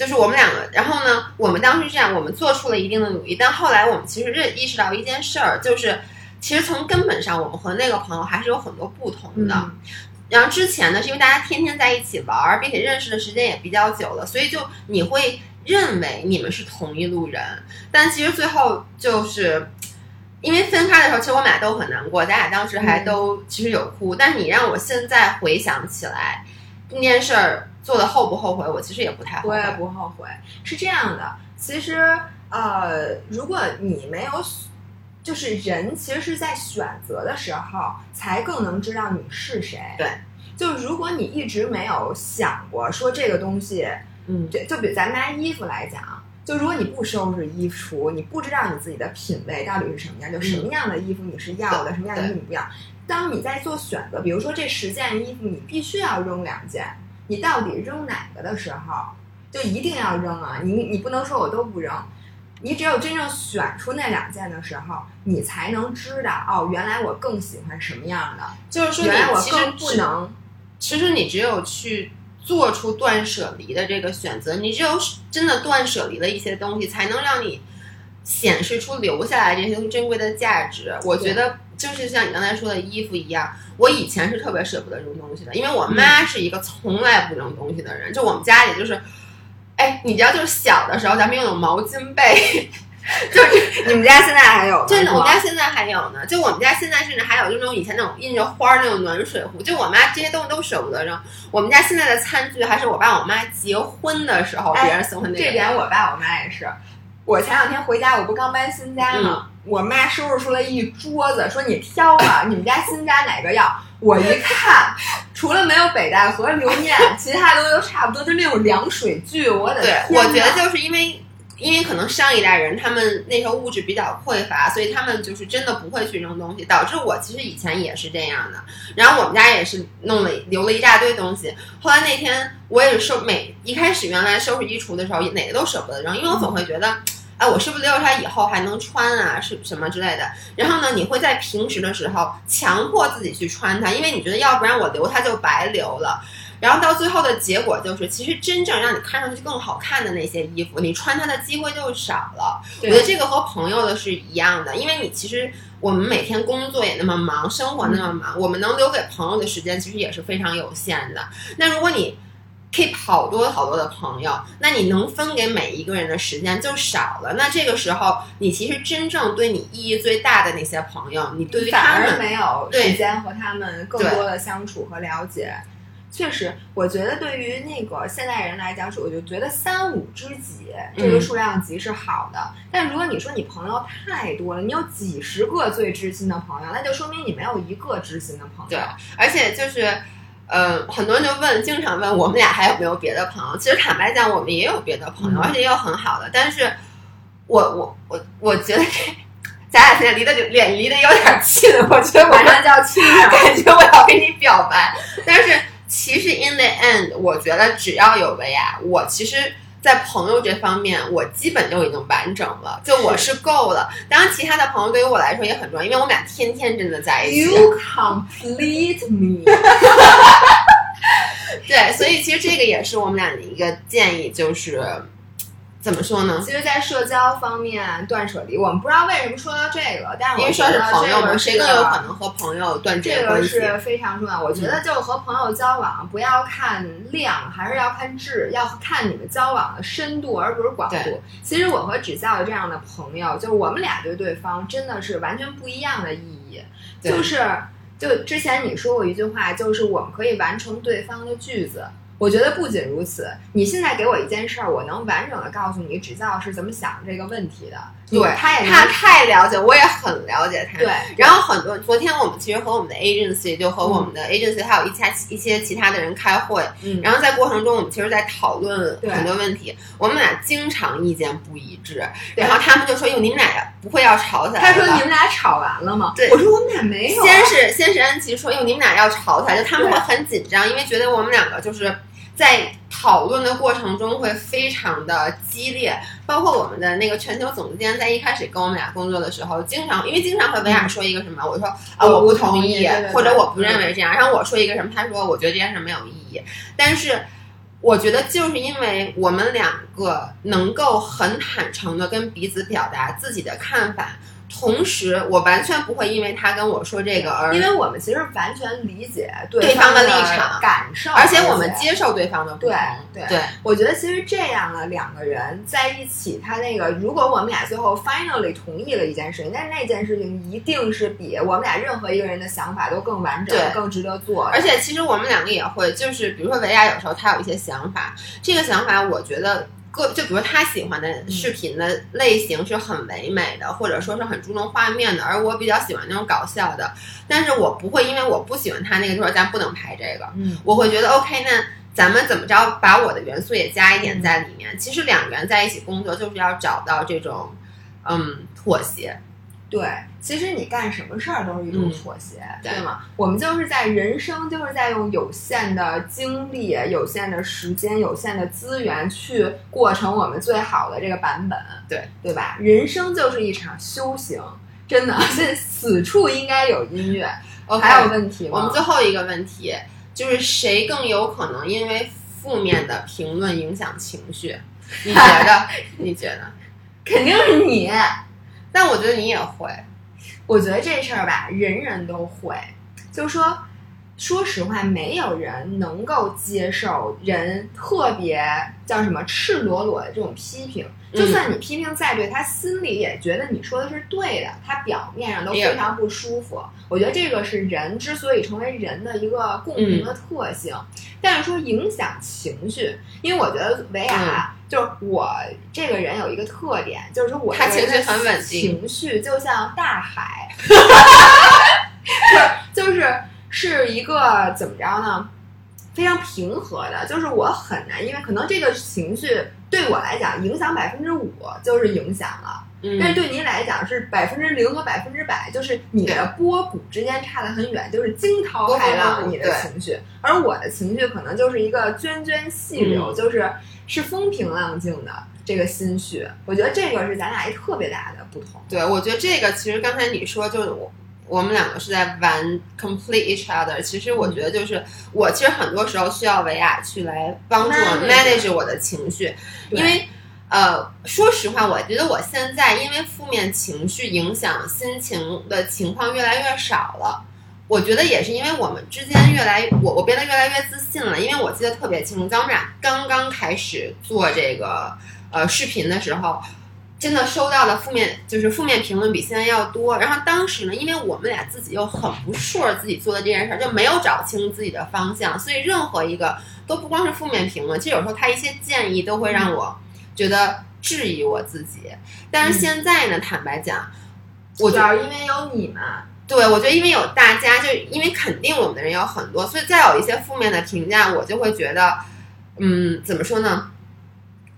就是我们两个，然后呢，我们当时这样，我们做出了一定的努力，但后来我们其实认意识到一件事儿，就是其实从根本上，我们和那个朋友还是有很多不同的。然后之前呢，是因为大家天天在一起玩，并且认识的时间也比较久了，所以就你会认为你们是同一路人。但其实最后就是因为分开的时候，其实我们俩都很难过，咱俩当时还都其实有哭。但是你让我现在回想起来那件事儿。做的后不后悔？我其实也不太后悔。我也不后悔。是这样的，其实呃，如果你没有，就是人其实是在选择的时候才更能知道你是谁。对，就如果你一直没有想过说这个东西，嗯，对，就比咱拿衣服来讲，就如果你不收拾衣橱，你不知道你自己的品味到底是什么样，就什么样的衣服你是要的，什么样的衣服你不要。当你在做选择，比如说这十件衣服，你必须要扔两件。你到底扔哪个的时候，就一定要扔啊！你你不能说我都不扔，你只有真正选出那两件的时候，你才能知道哦，原来我更喜欢什么样的。就是说，原来我更不能。其实你只有去做出断舍离的这个选择，你只有真的断舍离了一些东西，才能让你显示出留下来这些珍贵的价值。我觉得。就是像你刚才说的衣服一样，我以前是特别舍不得扔东西的，因为我妈是一个从来不扔东西的人。就我们家里就是，哎，你知道，就是小的时候咱们用那种毛巾被，就是你们家现在还有？真的，我们家现在还有呢。就我们家现在甚至还有，就那种以前那种印着花儿那种暖水壶。就我妈这些东西都舍不得扔。我们家现在的餐具还是我爸我妈结婚的时候别人送的那。这点我爸我妈也是。我前两天回家，我不刚搬新家吗？我妈收拾出来一桌子，说你挑吧，你们家新家哪个要？我一看，除了没有北戴河留念，其他的都差不多，就那种凉水具。我的天！我觉得就是因为，因为可能上一代人他们那时候物质比较匮乏，所以他们就是真的不会去扔东西，导致我其实以前也是这样的。然后我们家也是弄了留了一大堆东西。后来那天我也是收每一开始原来收拾衣橱的时候，哪个都舍不得扔，因为我总会觉得。哎，我是不是留着它以后还能穿啊？是什么之类的？然后呢，你会在平时的时候强迫自己去穿它，因为你觉得要不然我留它就白留了。然后到最后的结果就是，其实真正让你看上去更好看的那些衣服，你穿它的机会就少了。我觉得这个和朋友的是一样的，因为你其实我们每天工作也那么忙，生活那么忙，我们能留给朋友的时间其实也是非常有限的。那如果你 keep 好多好多的朋友，那你能分给每一个人的时间就少了。那这个时候，你其实真正对你意义最大的那些朋友，你对于他们没有时间和他们更多的相处和了解。确实，我觉得对于那个现代人来讲，是我就觉得三五知己这个数量级是好的。但如果你说你朋友太多了，你有几十个最知心的朋友，那就说明你没有一个知心的朋友。对，而且就是。呃，很多人就问，经常问我们俩还有没有别的朋友？其实坦白讲，我们也有别的朋友，嗯而且也有很好的。但是我我我我觉得 咱俩现在离得就脸离得有点近，我觉得我马上就要 亲上，感觉我要跟你表白。但是其实 in the end，我觉得只要有维亚，我其实。在朋友这方面，我基本就已经完整了，就我是够了。当然，其他的朋友对于我来说也很重要，因为我们俩天天真的在一起。You complete me。对，所以其实这个也是我们俩的一个建议，就是怎么说呢？其实，在社交方面断舍离，我们不知道为什么说到这个，但是因为说是我觉得朋友嘛，这个谁更有可能和朋友断绝这个？是非常重要。我觉得，就和朋友交往，不要看量，还是要看质，要看你们交往的深度，而不是广度。其实我和芷笑的这样的朋友，就是我们俩对对方真的是完全不一样的意义，就是。就之前你说过一句话，就是我们可以完成对方的句子。我觉得不仅如此，你现在给我一件事儿，我能完整的告诉你指教是怎么想这个问题的。对他也能他太了解，我也很了解他。对，然后很多，昨天我们其实和我们的 agency 就和我们的 agency 还有一些一些其他的人开会，嗯，然后在过程中我们其实在讨论很多问题，我们俩经常意见不一致，对然后他们就说：“哟，你们俩不会要吵起来他？”说你们俩吵完了吗？对我说我们俩没有啊。先是先是安琪说：“哟，你们俩要吵起来，就他们会很紧张，因为觉得我们两个就是在讨论的过程中会非常的激烈。包括我们的那个全球总监在一开始跟我们俩工作的时候，经常因为经常和维亚说一个什么，我说啊我我不不同意或者我不认为这样，然后我说一个什么，他说我觉得这件事没有意义，但是。”我觉得就是因为我们两个能够很坦诚的跟彼此表达自己的看法，同时我完全不会因为他跟我说这个而因为我们其实完全理解对方的立场感受，而且我们接受对方的不对同。对对我觉得其实这样的两个人在一起，他那个如果我们俩最后 finally 同意了一件事情，但是那件事情一定是比我们俩任何一个人的想法都更完整对、更值得做。而且其实我们两个也会，就是比如说维亚有时候他有一些想法，这个想法我觉得个就比如他喜欢的视频的类型是很唯美的，或者说是很注重画面的，而我比较喜欢那种搞笑的。但是我不会因为我不喜欢他那个就说咱不能拍这个，嗯，我会觉得 OK，那咱们怎么着把我的元素也加一点在里面？其实两个人在一起工作就是要找到这种嗯妥协。对，其实你干什么事儿都是一种嗯妥协，对对吗？我们就是在人生，就是在用有限的精力、有限的时间、有限的资源去过成我们最好的这个版本，对对吧？人生就是一场修行，真的，这 此处应该有音乐。OK，还有问题吗？我们最后一个问题就是谁更有可能因为负面的评论影响情绪？你觉得？你觉得？肯定是你。但我觉得你也会。我觉得这事儿吧，人人都会，就是说，说实话，没有人能够接受人特别叫什么赤裸裸的这种批评。就算你批评再对，他心里也觉得你说的是对的，他表面上都非常不舒服。我觉得这个是人之所以成为人的一个共同的特性。但是说影响情绪，因为我觉得维亚、就是我这个人有一个特点，就是说我他情绪很稳定。情绪就像大海，就是就是是一个怎么着呢？非常平和的，就是我很难，因为可能这个情绪对我来讲影响百分之五就是影响了，但是嗯，对您来讲是百分之零和百分之百，就是你的波谷之间差得很远，就是惊涛骇浪你的情绪，而我的情绪可能就是一个涓涓细流，嗯。就是是风平浪静的这个心绪。我觉得这个是咱俩一特别大的不同。对，我觉得这个其实刚才你说就是我。我们两个是在玩 complete each other。其实我觉得就是我其实很多时候需要维亚去来帮助我 Manage manage 我的情绪，因为呃，说实话，我觉得我现在因为负面情绪影响心情的情况越来越少了。我觉得也是因为我们之间越来我我变得越来越自信了，因为我记得特别清楚，在我们俩刚刚开始做这个呃视频的时候。真的收到的负面就是负面评论比现在要多。然后当时呢，因为我们俩自己又很不 sure 自己做的这件事儿，就没有找清自己的方向，所以任何一个都不光是负面评论，其实有时候他一些建议都会让我觉得质疑我自己。但是现在呢，坦白讲，我主要因为有你嘛。对，我觉得因为有大家，就因为肯定我们的人有很多，所以再有一些负面的评价，我就会觉得，嗯，怎么说呢？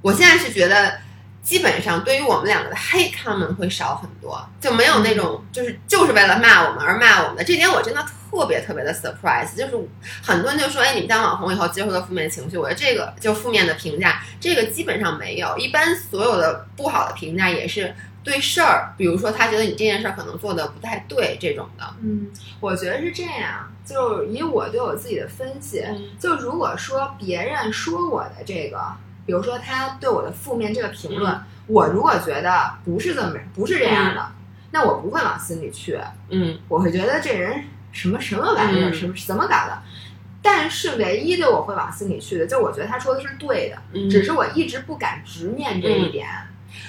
我现在是觉得，基本上对于我们两个的 hate comment 会少很多，就没有那种就是就是为了骂我们而骂我们的。这点我真的特别特别的 surprise，就是很多人就说，哎，你们当网红以后接受的负面情绪，我觉得这个就负面的评价，这个基本上没有。一般所有的不好的评价也是。对事儿，比如说他觉得你这件事儿可能做的不太对，这种的。嗯，我觉得是这样，就以我对我自己的分析，就如果说别人说我的这个，比如说他对我的负面这个评论，我如果觉得不是这么不是这样的，那我不会往心里去。嗯，我会觉得这人什么什么玩意儿，什么怎么搞的。但是唯一的我会往心里去的，就我觉得他说的是对的，只是我一直不敢直面这一点。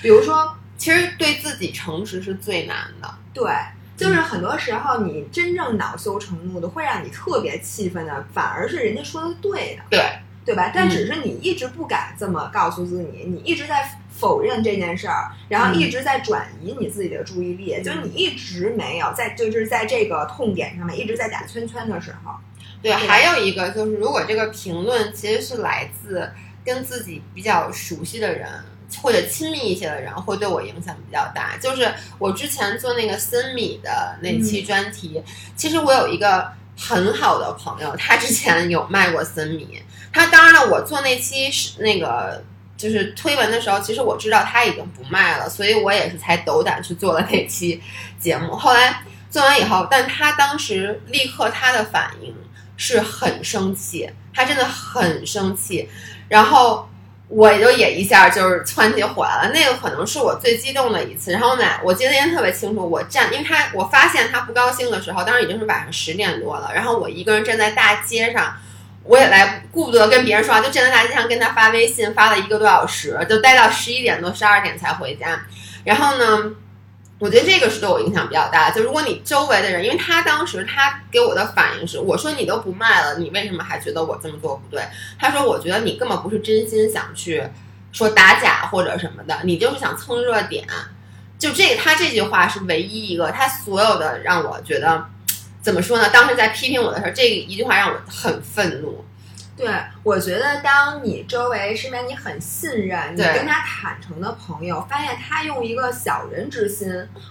比如说。其实对自己诚实是最难的。对，就是很多时候你真正恼羞成怒的，会让你特别气愤的，反而是人家说的对的。对，对吧？但只是你一直不敢这么告诉自己，你一直在否认这件事儿，然后一直在转移你自己的注意力，就是你一直没有在，就是在这个痛点上面一直在打圈圈的时候。对，还有一个就是，如果这个评论其实是来自跟自己比较熟悉的人。或者亲密一些的人会对我影响比较大。就是我之前做那个森米的那期专题，其实我有一个很好的朋友，他之前有卖过森米。他当然了，我做那期是那个就是推文的时候，其实我知道他已经不卖了，所以我也是才斗胆去做了那期节目。后来做完以后，但他当时立刻他的反应是很生气，他真的很生气，然后。我就也一下就是窜起火来了，那个可能是我最激动的一次。然后呢，我记得那天特别清楚，我站，因为他我发现他不高兴的时候，当时已经是晚上十点多了。然后我一个人站在大街上，我也来顾不得跟别人说话，就站在大街上跟他发微信，发了一个多小时，就待到十一点多、十二点才回家。然后呢？我觉得这个是对我影响比较大。就如果你周围的人，因为他当时他给我的反应是，我说你都不卖了，你为什么还觉得我这么做不对？他说，我觉得你根本不是真心想去说打假或者什么的，你就是想蹭热点。就这，他这句话是唯一一个，他所有的让我觉得怎么说呢？当时在批评我的时候，这一句话让我很愤怒。对，我觉得当你周围身边你很信任、你跟他坦诚的朋友，发现他用一个小人之心，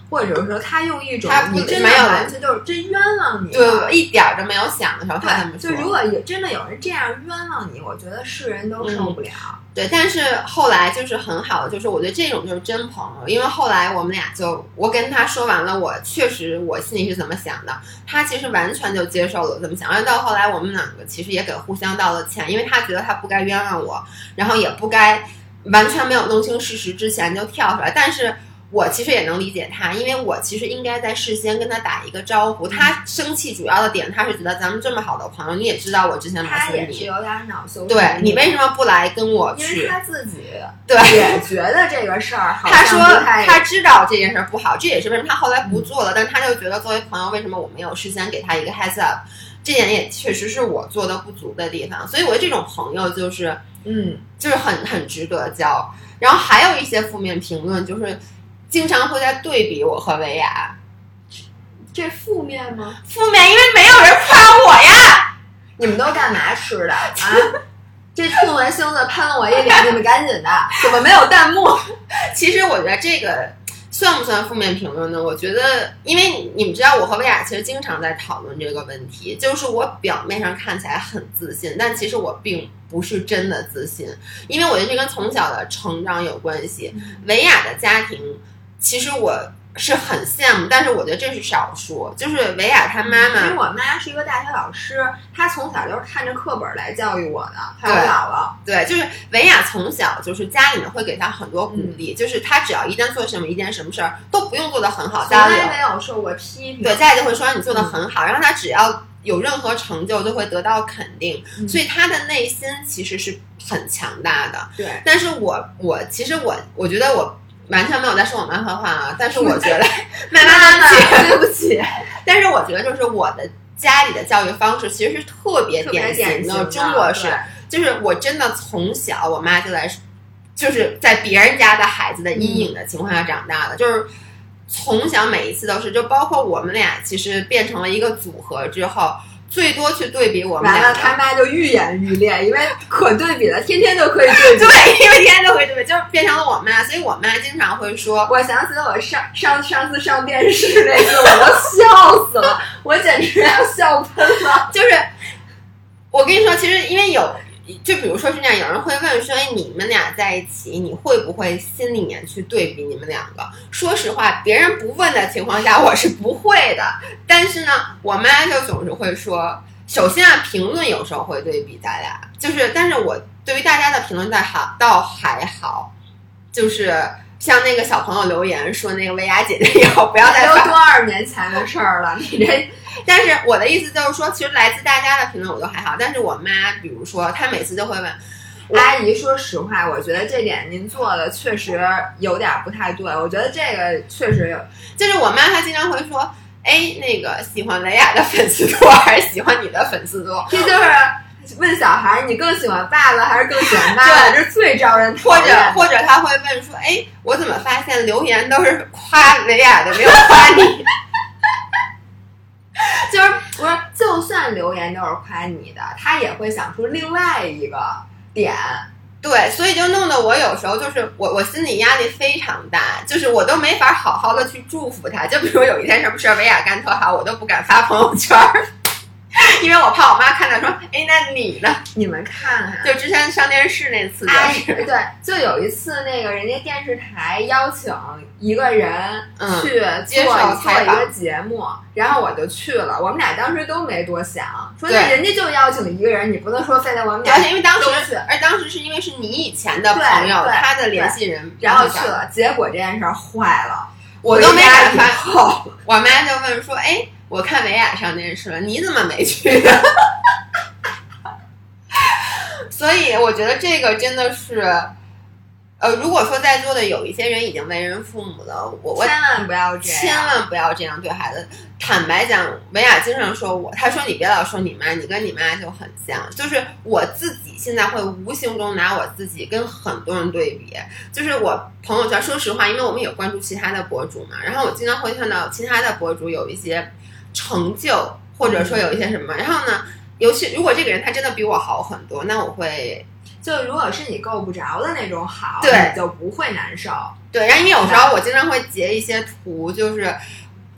或者说他用一种你真的完全就是真冤枉你，对，一点都没有想的时候，他这么说。就如果有真的有人这样冤枉你，我觉得世人都受不了。对，但是后来就是很好的，就是我觉得这种就是真朋友，因为后来我们俩就我跟他说完了，我确实我心里是怎么想的，他其实完全就接受了怎么想，然后到后来我们两个其实也给互相道了歉，因为他觉得他不该冤枉我，然后也不该完全没有弄清事实之前就跳出来，但是。我其实也能理解他，因为我其实应该在事先跟他打一个招呼。他生气主要的点，他是觉得咱们这么好的朋友，你也知道我之前他也是有点恼羞。对你为什么不来跟我去？因为他自己对也觉得这个事儿，他说他知道这件事儿不好，这也是为什么他后来不做了。但他就觉得作为朋友，为什么我没有事先给他一个 heads up？这点也确实是我做的不足的地方。所以我这种朋友就是，嗯，就是很很值得交。然后还有一些负面评论，就是。经常会在对比我和维亚，这负面吗？负面，因为没有人夸我呀。你们都干嘛吃的啊？这吐文星子喷了我一脸，你们赶紧的，怎么没有弹幕？其实我觉得这个算不算负面评论呢？我觉得，因为你们知道，我和薇娅其实经常在讨论这个问题，就是我表面上看起来很自信，但其实我并。不是真的自信，因为我觉得这跟从小的成长有关系。维亚的家庭，其实我是很羡慕，但是我觉得这是少数。就是维亚他妈妈，因为我妈是一个大学老师，她从小就是看着课本来教育我的。还有姥姥，对，就是维亚从小就是家里面会给她很多鼓励，就是她只要一旦做什么一件什么事儿都不用做的很好，从来没有受过批评。对，家里就会说你做的很好，然后她只要。有任何成就就会得到肯定，所以他的内心其实是很强大的。对，但是我我其实我我觉得我完全没有在说我妈坏话啊，但是我觉得 妈妈妈 对不起，但是我觉得就是我的家里的教育方式其实是特别典型的典型的中国式，就是我真的从小我妈就在，就是在别人家的孩子的阴影的情况下长大的，就是从小每一次都是，就包括我们俩其实变成了一个组合之后，最多去对比我们完了。他妈就愈演愈烈，因为可对比了，天天都可以对比。对，因为天天都可以对比，就变成了我妈，所以我妈经常会说，我想起了我上上上次上电视那次，我都笑死了，我简直要笑喷了。就是我跟你说，其实因为有，就比如说是这样，有人会问说，哎，你们俩在一起，你会不会心里面去对比你们两个？说实话，别人不问的情况下，我是不会的。但是呢，我妈就总是会说，首先啊，评论有时候会对比咱俩，就是，但是我对于大家的评论在好，倒还好，就是。像那个小朋友留言说那个薇娅姐姐以后不要再发都多少年前的事儿了，你这 但是我的意思就是说，其实来自大家的评论我都还好，但是我妈，比如说，她每次就会问阿姨，说实话，我觉得这点您做的确实有点不太对。我觉得这个确实有，就是我妈她经常会说，哎，那个喜欢维亚的粉丝多还是喜欢你的粉丝多？这就是 问小孩你更喜欢爸爸还是更喜欢妈妈，这是最招人讨或。者或者他会问说，哎，我怎么发现留言都是夸维亚的，没有夸你？就是不是，就算留言都是夸你的，他也会想出另外一个点。对，所以就弄得我有时候就是我我心理压力非常大，就是我都没法好好的去祝福他。就比如有一件什么事儿维亚干特好，我都不敢发朋友圈儿，因为我怕我妈看到说，哎，那你呢？你们看看，就之前上电视那次就哎，是，对，就有一次那个人家电视台邀请一个人嗯。去接做受做一个节目，然后我就去了。我们俩当时都没多想，说那人家就邀请一个人，你不能说非得我们俩而且因为当时而当时是因为是你以前的朋友，他的联系人，然后去，了，结果这件事儿坏了，我都没敢发。后。我妈就问说，哎，我看维亚上电视了，你怎么没去？所以我觉得这个真的是，呃，如果说在座的有一些人已经为人父母了，我我千万不要这样，千万不要这样对孩子。坦白讲，维亚经常说我，他说你别老说你妈，你跟你妈就很像。就是我自己现在会无形中拿我自己跟很多人对比，就是我朋友圈，说实话，因为我们也关注其他的博主嘛，然后我经常会看到其他的博主有一些成就，或者说有一些什么，然后呢。尤其如果这个人他真的比我好很多，那我会就如果是你够不着的那种好，对你就不会难受。对，然后因为有时候我经常会截一些图，就是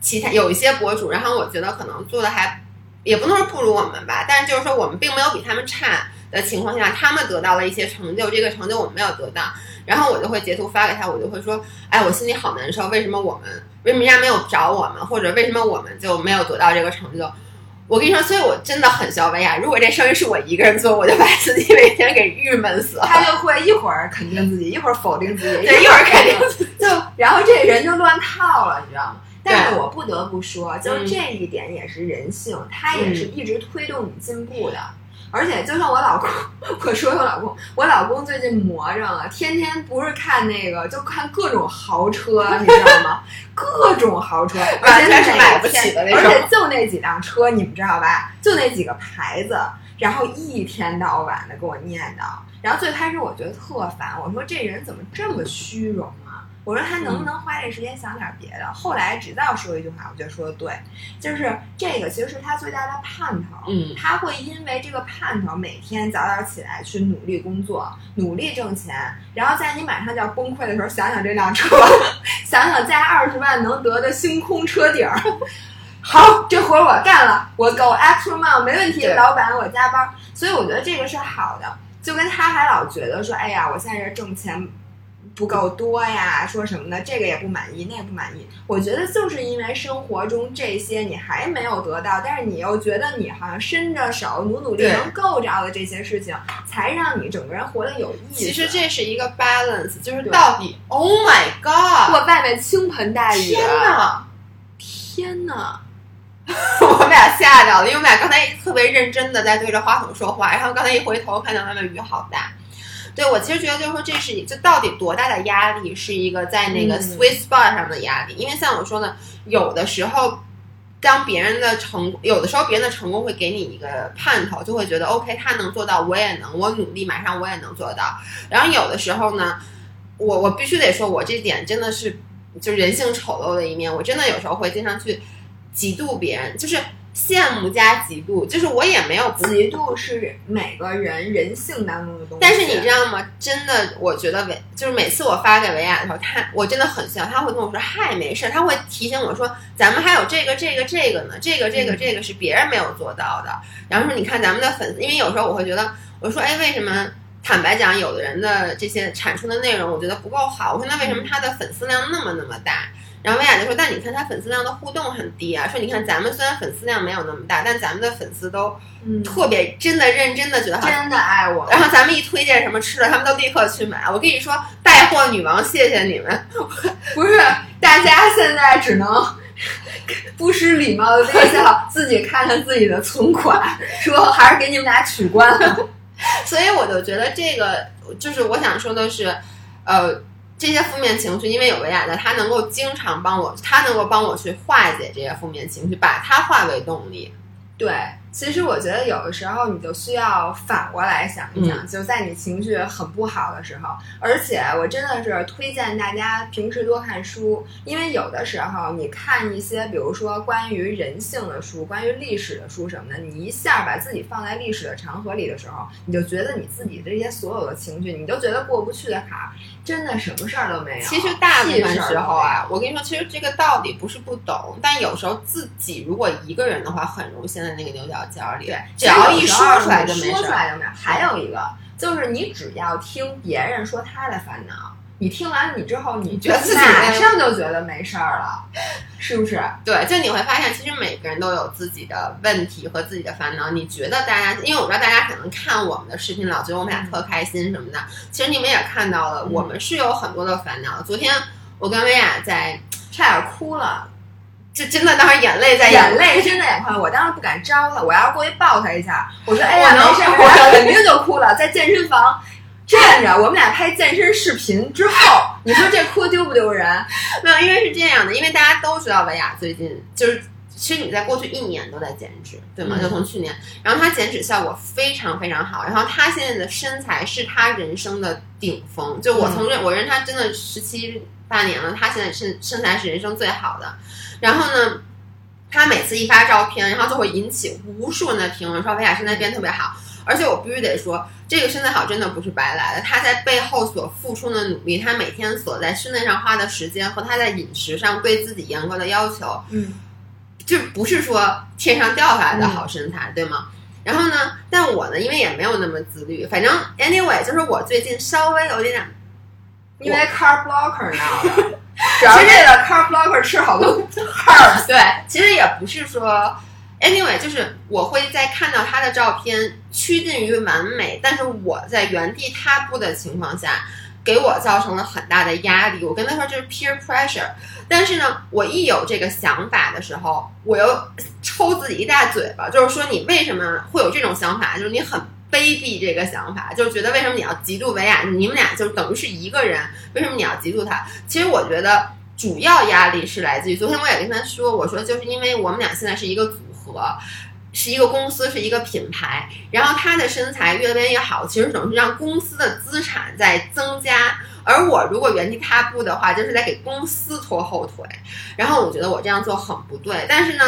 其他有一些博主，然后我觉得可能做的还也不能说不如我们吧，但是就是说我们并没有比他们差的情况下，他们得到了一些成就，这个成就我们没有得到，然后我就会截图发给他，我就会说，哎，我心里好难受，为什么我们为什么人家没有找我们，或者为什么我们就没有得到这个成就？我跟你说，所以我真的很小薇娅。如果这生意是我一个人做，我就把自己每天给郁闷死了。他就会一会儿肯定自己，一会儿否定自己，对，一会儿肯定就，然后这人就乱套了，你知道吗？但是我不得不说，就嗯这一点也是人性，它也是一直推动你进步的。而且就像我老公，我说我老公，我老公最近魔怔了，天天不是看那个，就看各种豪车，你知道吗？各种豪车，而且完全是买不起的那种而且就那几辆车，你们知道吧？就那几个牌子，然后一天到晚的给我念叨。然后最开始我觉得特烦，我说这人怎么这么虚荣啊？我说还能不能花这时间想点别的？后来直到说一句话，我觉得说的对，就是这个其实是他最大的盼头。嗯他会因为这个盼头，每天早点起来去努力工作，努力挣钱，然后在你马上就要崩溃的时候，想想这辆车，想想加二十万能得的星空车顶儿。好，这活儿我干了，我够 extra mile 没问题，老板我加班，所以我觉得这个是好的。就跟他还老觉得说，哎呀，我现在这挣钱不够多呀，说什么的，这个也不满意，那也不满意。我觉得就是因为生活中这些你还没有得到，但是你又觉得你好像伸着手努努力能够着的这些事情，才让你整个人活得有意思。其实这是一个 balance，就是到底，Oh my God！我外面倾盆大雨，天呐！天呐！我们俩吓着了，因为我们俩刚才特别认真的在对着话筒说话，然后刚才一回头看到外面雨好大，对我其实觉得就是说，这是这到底多大的压力，是一个在那个嗯 sweet spot 上的压力。因为像我说的，有的时候。当别人的成，有的时候别人的成功会给你一个盼头，就会觉得 OK，他能做到，我也能，我努力，马上我也能做到。然后有的时候呢，我我必须得说，我这点真的是就人性丑陋的一面，我真的有时候会经常去嫉妒别人，就是羡慕加嫉妒，就是我也没有嫉妒是每个人人性当中的东西。但是你知道吗？真的，我觉得维就是每次我发给维亚的时候，他我真的很笑，他会跟我说：“嗨，没事。”他会提醒我说：“咱们还有这个、这个、这个呢，这个、这个、嗯这个是别人没有做到的。”然后说：“你看咱们的粉丝，因为有时候我会觉得，我说，哎，为什么？”坦白讲，有的人的这些产出的内容，我觉得不够好。我说那为什么他的粉丝量那么那么大？然后薇娅就说：“但你看他粉丝量的互动很低啊。说你看咱们虽然粉丝量没有那么大，但咱们的粉丝都嗯，特别真的认真的觉得真的爱我。然后咱们一推荐什么吃的，他们都立刻去买。我跟你说，带货女王，谢谢你们。不是，大家现在只能不失礼貌的微笑，自己看看自己的存款，说还是给你们俩取关了。所以我就觉得这个就是我想说的是，呃，这些负面情绪，因为有维亚在，他能够经常帮我，他能够帮我去化解这些负面情绪，把它化为动力。对，其实我觉得有的时候你就需要反过来想一想，就在你情绪很不好的时候，而且我真的是推荐大家平时多看书，因为有的时候你看一些，比如说关于人性的书、关于历史的书什么的，你一下把自己放在历史的长河里的时候，你就觉得你自己这些所有的情绪，你都觉得过不去的坎儿，真的什么事儿都没有。其实大部分时候啊我跟你说，其实这个道理不是不懂，但有时候自己如果一个人的话，很容易陷在那个牛角对，只要一说说出来就没说事儿。出来就没事。还有一个就是，你只要听别人说他的烦恼，你听完你之后，你觉得自己马上就觉得没事儿了，是不是？对，就你会发现，其实每个人都有自己的问题和自己的烦恼。你觉得大家，因为我知道大家可能看我们的视频老觉得我们俩特开心什么的，其实你们也看到了，嗯我们是有很多的烦恼。昨天我跟薇娅在，差点哭了，这真的当时眼泪在眼泪真的眼眶，我当时不敢招他，我要过去抱他一下，我说：“哎呀，没事儿，我肯定就哭了，在健身房。”站着，我们俩拍健身视频之后，你说这哭丢不丢人？没有，因为是这样的，因为大家都知道薇娅最近就是。其实你在过去一年都在减脂，对吗？嗯就从去年，然后她减脂效果非常非常好，然后她现在的身材是她人生的顶峰。就我从认、我认识她真的十七八年了，她现在身身材是人生最好的。然后呢，他每次一发照片，然后就会引起无数人的评论，说薇娅身材变特别好。而且我必须得说，这个身材好真的不是白来的，她在背后所付出的努力，她每天所在训练上花的时间和她在饮食上对自己严格的要求，嗯，就不是说天上掉下来的好身材，对吗？然后呢，但我呢，因为也没有那么自律，反正 anyway，就是我最近稍微有点点因为 carb blocker 闹的，主要是为了 carb blocker 吃好多 carbs。对，其实也不是说，anyway，就是我会在看到他的照片趋近于完美，但是我在原地踏步的情况下，给我造成了很大的压力。我跟他说这是 peer pressure，但是呢，我一有这个想法的时候，我又抽自己一大嘴巴，就是说你为什么会有这种想法？就是你很。卑鄙这个想法，就是觉得为什么你要嫉妒维亚？你们俩就等于是一个人，为什么你要嫉妒他？其实我觉得主要压力是来自于昨天我也跟他说，我说就是因为我们俩现在是一个组合，是一个公司，是一个品牌，然后他的身材越变越好，其实等于是让公司的资产在增加。而我如果原地踏步的话，就是在给公司拖后腿。然后我觉得我这样做很不对，但是呢，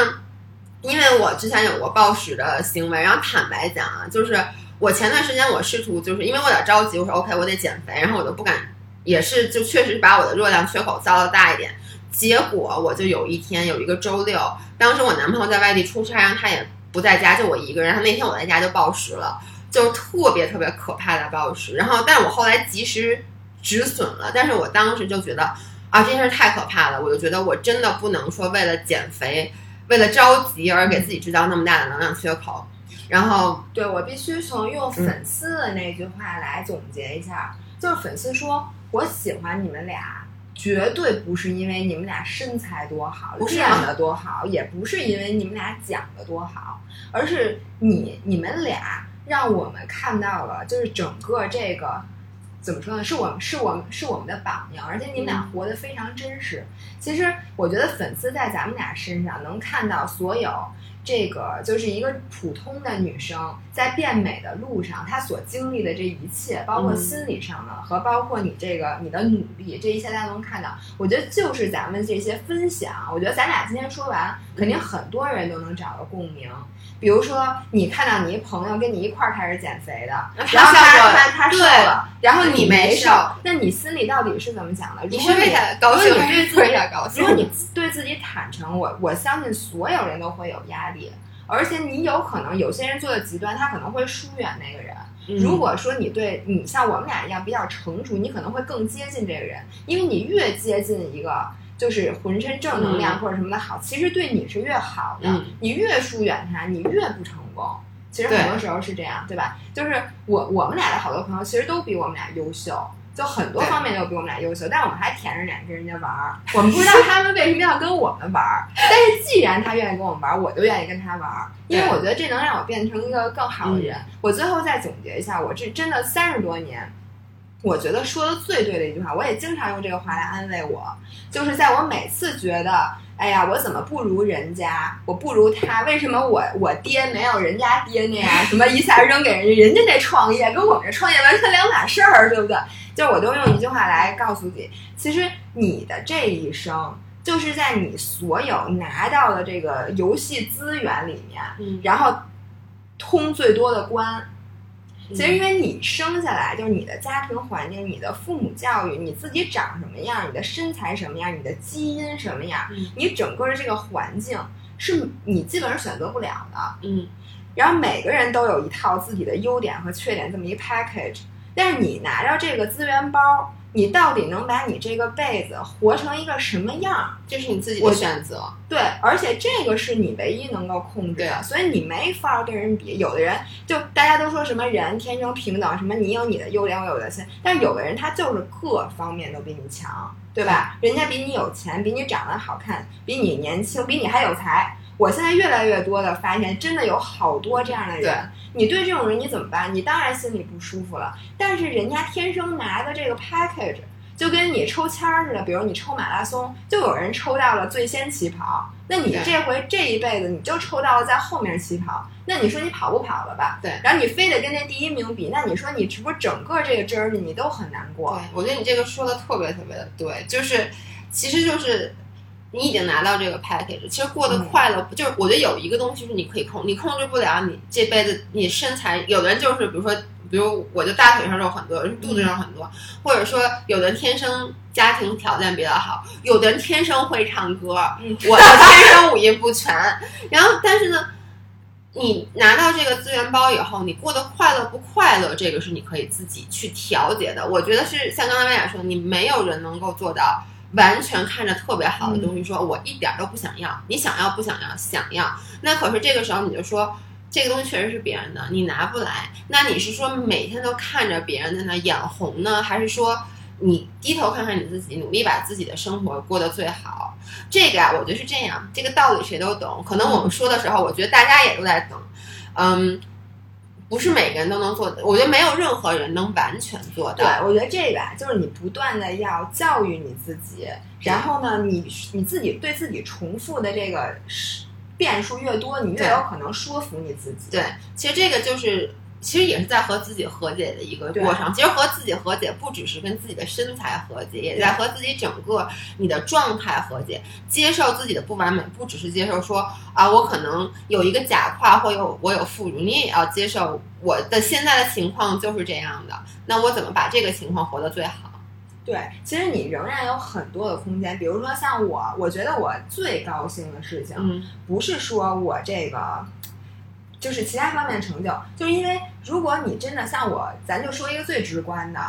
因为我之前有过暴食的行为，然后坦白讲啊，就是我前段时间我试图就是因为我有点着急，我说 OK 我得减肥，然后我就不敢，也是就确实把我的热量缺口造的大一点。结果我就有一天有一个周六，当时我男朋友在外地出差，然后他也不在家，就我一个人。然后那天我在家就暴食了，就特别特别可怕的暴食。然后，但我后来及时止损了，但是我当时就觉得啊，这件事太可怕了，我就觉得我真的不能说为了减肥，为了着急而给自己制造那么大的能量缺口。然后，对我必须从用粉丝的那句话来总结一下，就是粉丝说我喜欢你们俩。绝对不是因为你们俩身材多好，练的多好，也不是因为你们俩讲的多好，而是你你们俩让我们看到了，就是整个这个怎么说呢？是我们是我们是我们的榜样，而且你们俩活得非常真实。其实我觉得粉丝在咱们俩身上能看到所有。这个就是一个普通的女生在变美的路上，她所经历的这一切，包括心理上的和包括你这个你的努力，这一切大家都能看到。我觉得就是咱们这些分享，我觉得咱俩今天说完，肯定很多人都能找到共鸣。比如说，你看到你一朋友跟你一块儿开始减肥的，然后他他他瘦了，然后你没瘦，那你心里到底是怎么想的？你是为他高兴，对自己高兴。如果你对自己坦诚，我我相信所有人都会有压力，而且你有可能有些人做的极端，他可能会疏远那个人。如果说你对你像我们俩一样比较成熟，你可能会更接近这个人，因为你越接近一个。就是浑身正能量或者什么的好，其实对你是越好的。你越疏远他，你越不成功。其实很多时候是这样，对吧？就是我我们俩的好多朋友，其实都比我们俩优秀，就很多方面都比我们俩优秀。但我们还舔着脸跟人家玩儿，我们不知道他们为什么要跟我们玩儿。但是既然他愿意跟我们玩儿，我就愿意跟他玩儿，因为我觉得这能让我变成一个更好的人。我最后再总结一下，我这真的三十多年。我觉得说的最对的一句话，我也经常用这个话来安慰我，就是在我每次觉得，哎呀，我怎么不如人家，我不如他，为什么我我爹没有人家爹那样，什么一下扔给人家，人家那创业跟我们这创业完全两码事儿，对不对？就我都用一句话来告诉你，其实你的这一生，就是在你所有拿到的这个游戏资源里面，然后通最多的关。其实，因为你生下来就是你的家庭环境、你的父母教育、你自己长什么样、你的身材什么样、你的基因什么样，你整个的这个环境是你基本上选择不了的。嗯，然后每个人都有一套自己的优点和缺点，这么一 package。但是你拿着这个资源包。你到底能把你这个辈子活成一个什么样？这是你自己的选择。对，而且这个是你唯一能够控制的，所以你没法跟人比。有的人就大家都说什么人天生平等，什么你有你的优点，我有的钱，但有的人他就是各方面都比你强，对吧？人家比你有钱，比你长得好看，比你年轻，比你还有才。我现在越来越多的发现，真的有好多这样的人。你对这种人你怎么办？你当然心里不舒服了。但是人家天生拿的这个 package，就跟你抽签儿似的。比如你抽马拉松，就有人抽到了最先起跑。那你这回这一辈子你就抽到了在后面起跑。那你说你跑不跑了吧？对。然后你非得跟那第一名比，那你说你是不是整个这个 journey 你都很难过？对，我觉得你这个说的特别特别的对，就是，其实就是。你已经拿到这个 package，其实过得快乐，就是我觉得有一个东西是你可以控，你控制不了你这辈子你身材，有的人就是比如说，比如我就大腿上肉很多，有人肚子上很多，或者说有的人天生家庭条件比较好，有的人天生会唱歌，我天生五音不全。然后但是呢，你拿到这个资源包以后，你过得快乐不快乐，这个是你可以自己去调节的。我觉得是像刚才薇娅说，你没有人能够做到。完全看着特别好的东西，说我一点都不想要。你想要不想要？想要。那可是这个时候你就说，这个东西确实是别人的，你拿不来。那你是说每天都看着别人在那眼红呢，还是说你低头看看你自己，努力把自己的生活过得最好？这个啊，我觉得是这样。这个道理谁都懂。可能我们说的时候，我觉得大家也都在等。嗯。不是每个人都能做的，我觉得没有任何人能完全做到。对，我觉得这个就是你不断的要教育你自己，然后呢，你你自己对自己重复的这个变数越多，你越有可能说服你自己。对，其实这个就是。其实也是在和自己和解的一个过程。其实和自己和解不只是跟自己的身材和解，也在和自己整个你的状态和解。接受自己的不完美，不只是接受说啊，我可能有一个假胯或有我有副乳，你也要接受我的现在的情况就是这样的。那我怎么把这个情况活得最好？对，其实你仍然有很多的空间。比如说像我，我觉得我最高兴的事情，不是说我这个。就是其他方面成就，就是因为如果你真的像我，咱就说一个最直观的，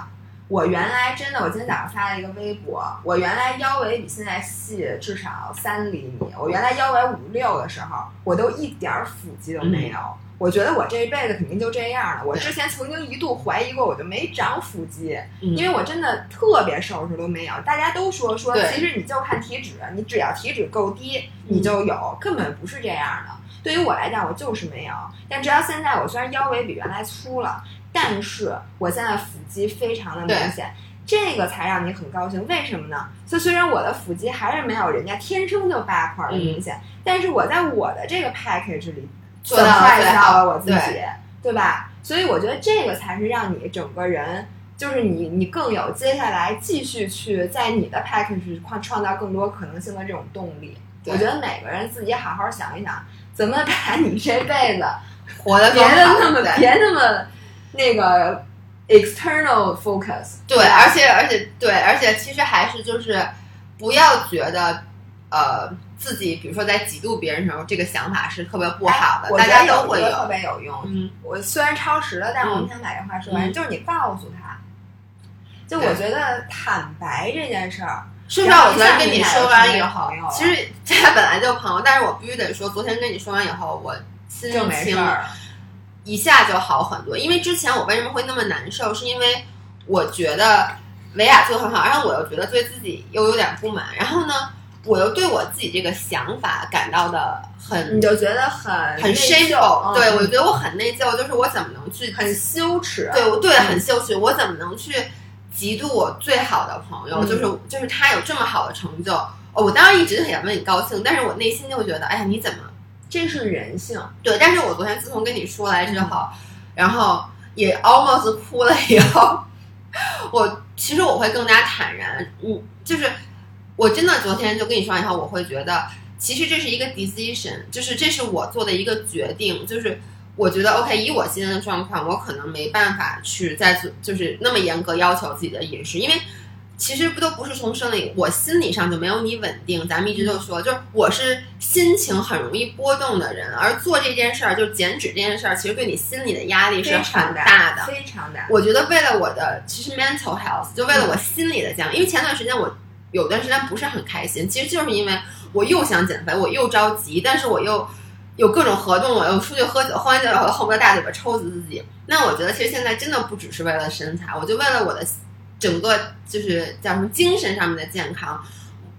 我原来真的，我今天早上发了一个微博，我原来腰围比现在细至少三厘米，我原来腰围五六的时候，我都一点腹肌都没有，我觉得我这一辈子肯定就这样了。我之前曾经一度怀疑过，我就没长腹肌，因为我真的特别瘦时都没有。大家都说说，其实你就看体脂，你只要体脂够低，你就有，根本不是这样的。对于我来讲，我就是没有。但直到现在，我虽然腰围比原来粗了，但是我现在腹肌非常的明显，这个才让你很高兴。为什么呢？就虽然我的腹肌还是没有人家天生就八块的明显，但是我在我的这个 package 里做到了我自己，对吧？所以我觉得这个才是让你整个人。就是你，你更有接下来继续去在你的 package 创创造更多可能性的这种动力。我觉得每个人自己好好想一想，怎么把你这辈子活得别的那么别那么那个 external focus。对，而且而且对，而且其实还是就是不要觉得呃自己，比如说在嫉妒别人的时候，这个想法是特别不好的。大家都会有特别有用。嗯，我虽然超时了，但是我们先把这话说完，就是你告诉他。就我觉得坦白这件事儿，说实话，我昨天跟你说完以后，其实 咱俩本来就朋友，但是我必须得说，昨天跟你说完以后，我心情一下就好很多。因为之前我为什么会那么难受，是因为我觉得维亚做的很好，然后我又觉得对自己又有点不满，然后呢，我又对我自己这个想法感到的很，你就觉得很很 shame，对我觉得我很内疚，就是我怎么能去很羞耻，对，对，很羞耻，我怎么能去。嫉妒我最好的朋友，就是就是他有这么好的成就，哦，我当然一直很想为你高兴，但是我内心就觉得，哎呀，你怎么？这是人性。对，但是我昨天自从跟你说来之后，然后也 almost 哭了以后，我其实我会更加坦然，嗯，就是我真的昨天就跟你说完以后，我会觉得，其实这是一个 decision，就是这是我做的一个决定，就是。我觉得 OK，以我现在的状况，我可能没办法去再做，就是那么严格要求自己的饮食，因为其实不都不是从生理，我心理上就没有你稳定。咱们一直就说，就是我是心情很容易波动的人，而做这件事儿，就减脂这件事儿，其实对你心理的压力是很大的，非常大。我觉得为了我的其实 mental health，就为了我心理的健康，因为前段时间我有段时间不是很开心，其实就是因为我又想减肥，我又着急，但是我又。有各种活动，我又出去喝酒，喝完酒以后恨不得大嘴巴抽死自己。那我觉得其实现在真的不只是为了身材，我就为了我的整个就是叫什么精神上面的健康，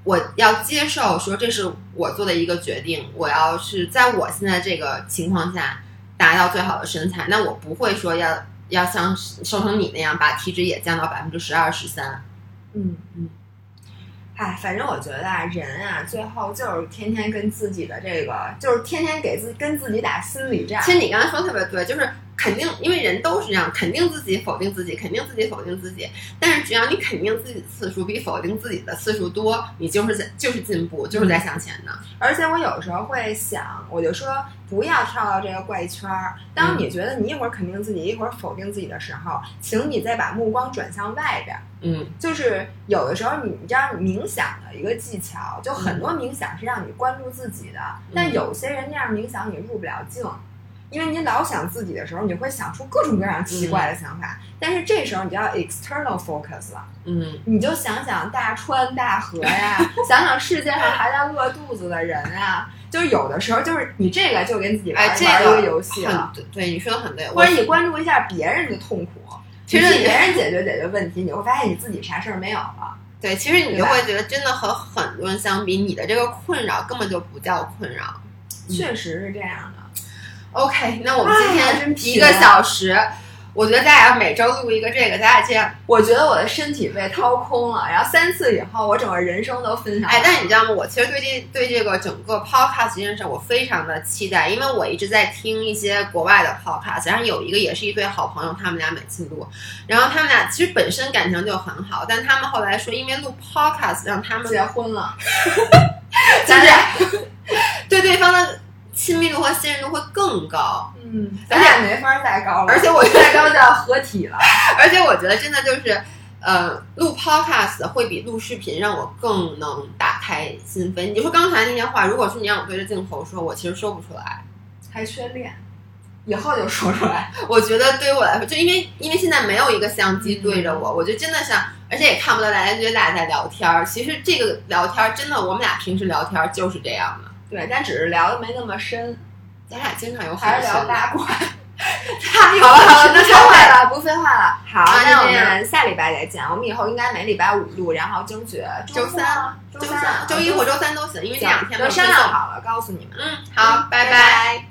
我要接受说这是我做的一个决定。我要是在我现在这个情况下达到最好的身材，那我不会说要要像瘦成你那样把体脂也降到百分之十二十三。嗯嗯。哎，反正我觉得啊，人啊，最后就是天天跟自己的这个，就是天天给自跟自己打心理战。其实你刚才说特别对，就是肯定，因为人都是这样，肯定自己，否定自己，肯定自己，否定自己。但是只要你肯定自己的次数比否定自己的次数多，你就是在就是进步，就是在向前的。而且我有时候会想，我就说不要跳到这个怪圈儿。当你觉得你一会儿肯定自己，一会儿否定自己的时候，请你再把目光转向外边。嗯，就是有的时候，你知道冥想的一个技巧，就很多冥想是让你关注自己的，但有些人那样冥想你入不了境，因为你老想自己的时候，你会想出各种各样奇怪的想法。但是这时候你就要 external focus 了，嗯，你就想想大川大河呀，想想世界上还在饿肚子的人啊，就是有的时候就是你这个就跟自己玩玩一个游戏了，对，你说的很对，或者你关注一下别人的痛苦。其实别人解决解决问题，你会发现你自己啥事儿没有了。对，其实你就会觉得真的和很多人相比，你的这个困扰根本就不叫困扰。确实是这样的。OK，那我们今天一个小时。我觉得咱俩要每周录一个这个，咱俩这样，我觉得我的身体被掏空了。然后三次以后，我整个人生都分享。哎，但你知道吗？我其实对这对这个整个 podcast 这件事，我非常的期待，因为我一直在听一些国外的 podcast，然后有一个也是一对好朋友，他们俩每次录，然后他们俩其实本身感情就很好，但他们后来说，因为录 podcast 让他们结婚了，就是 对对方的。亲密度和信任度会更高，嗯，咱俩没法再高了，而且我再高就要合体了，而且我觉得真的就是，呃，录 podcast 会比录视频让我更能打开心扉。你说刚才那些话，如果是你让我对着镜头说，我其实说不出来，还缺练，以后就说出来。我觉得对于我来说，就因为因为现在没有一个相机对着我，我就真的想，而且也看不到大家，觉得大家在聊天儿。其实这个聊天儿真的，我们俩平时聊天儿就是这样的。对，但只是聊的没那么深，咱俩经常有还是聊八卦。好了好了，不废话了，不废话了。好，那我们下礼拜再见。我们以后应该每礼拜五录，然后争取周三、周三、周一或周三都行，因为这两天都商量好了，告诉你们。嗯，好，拜拜。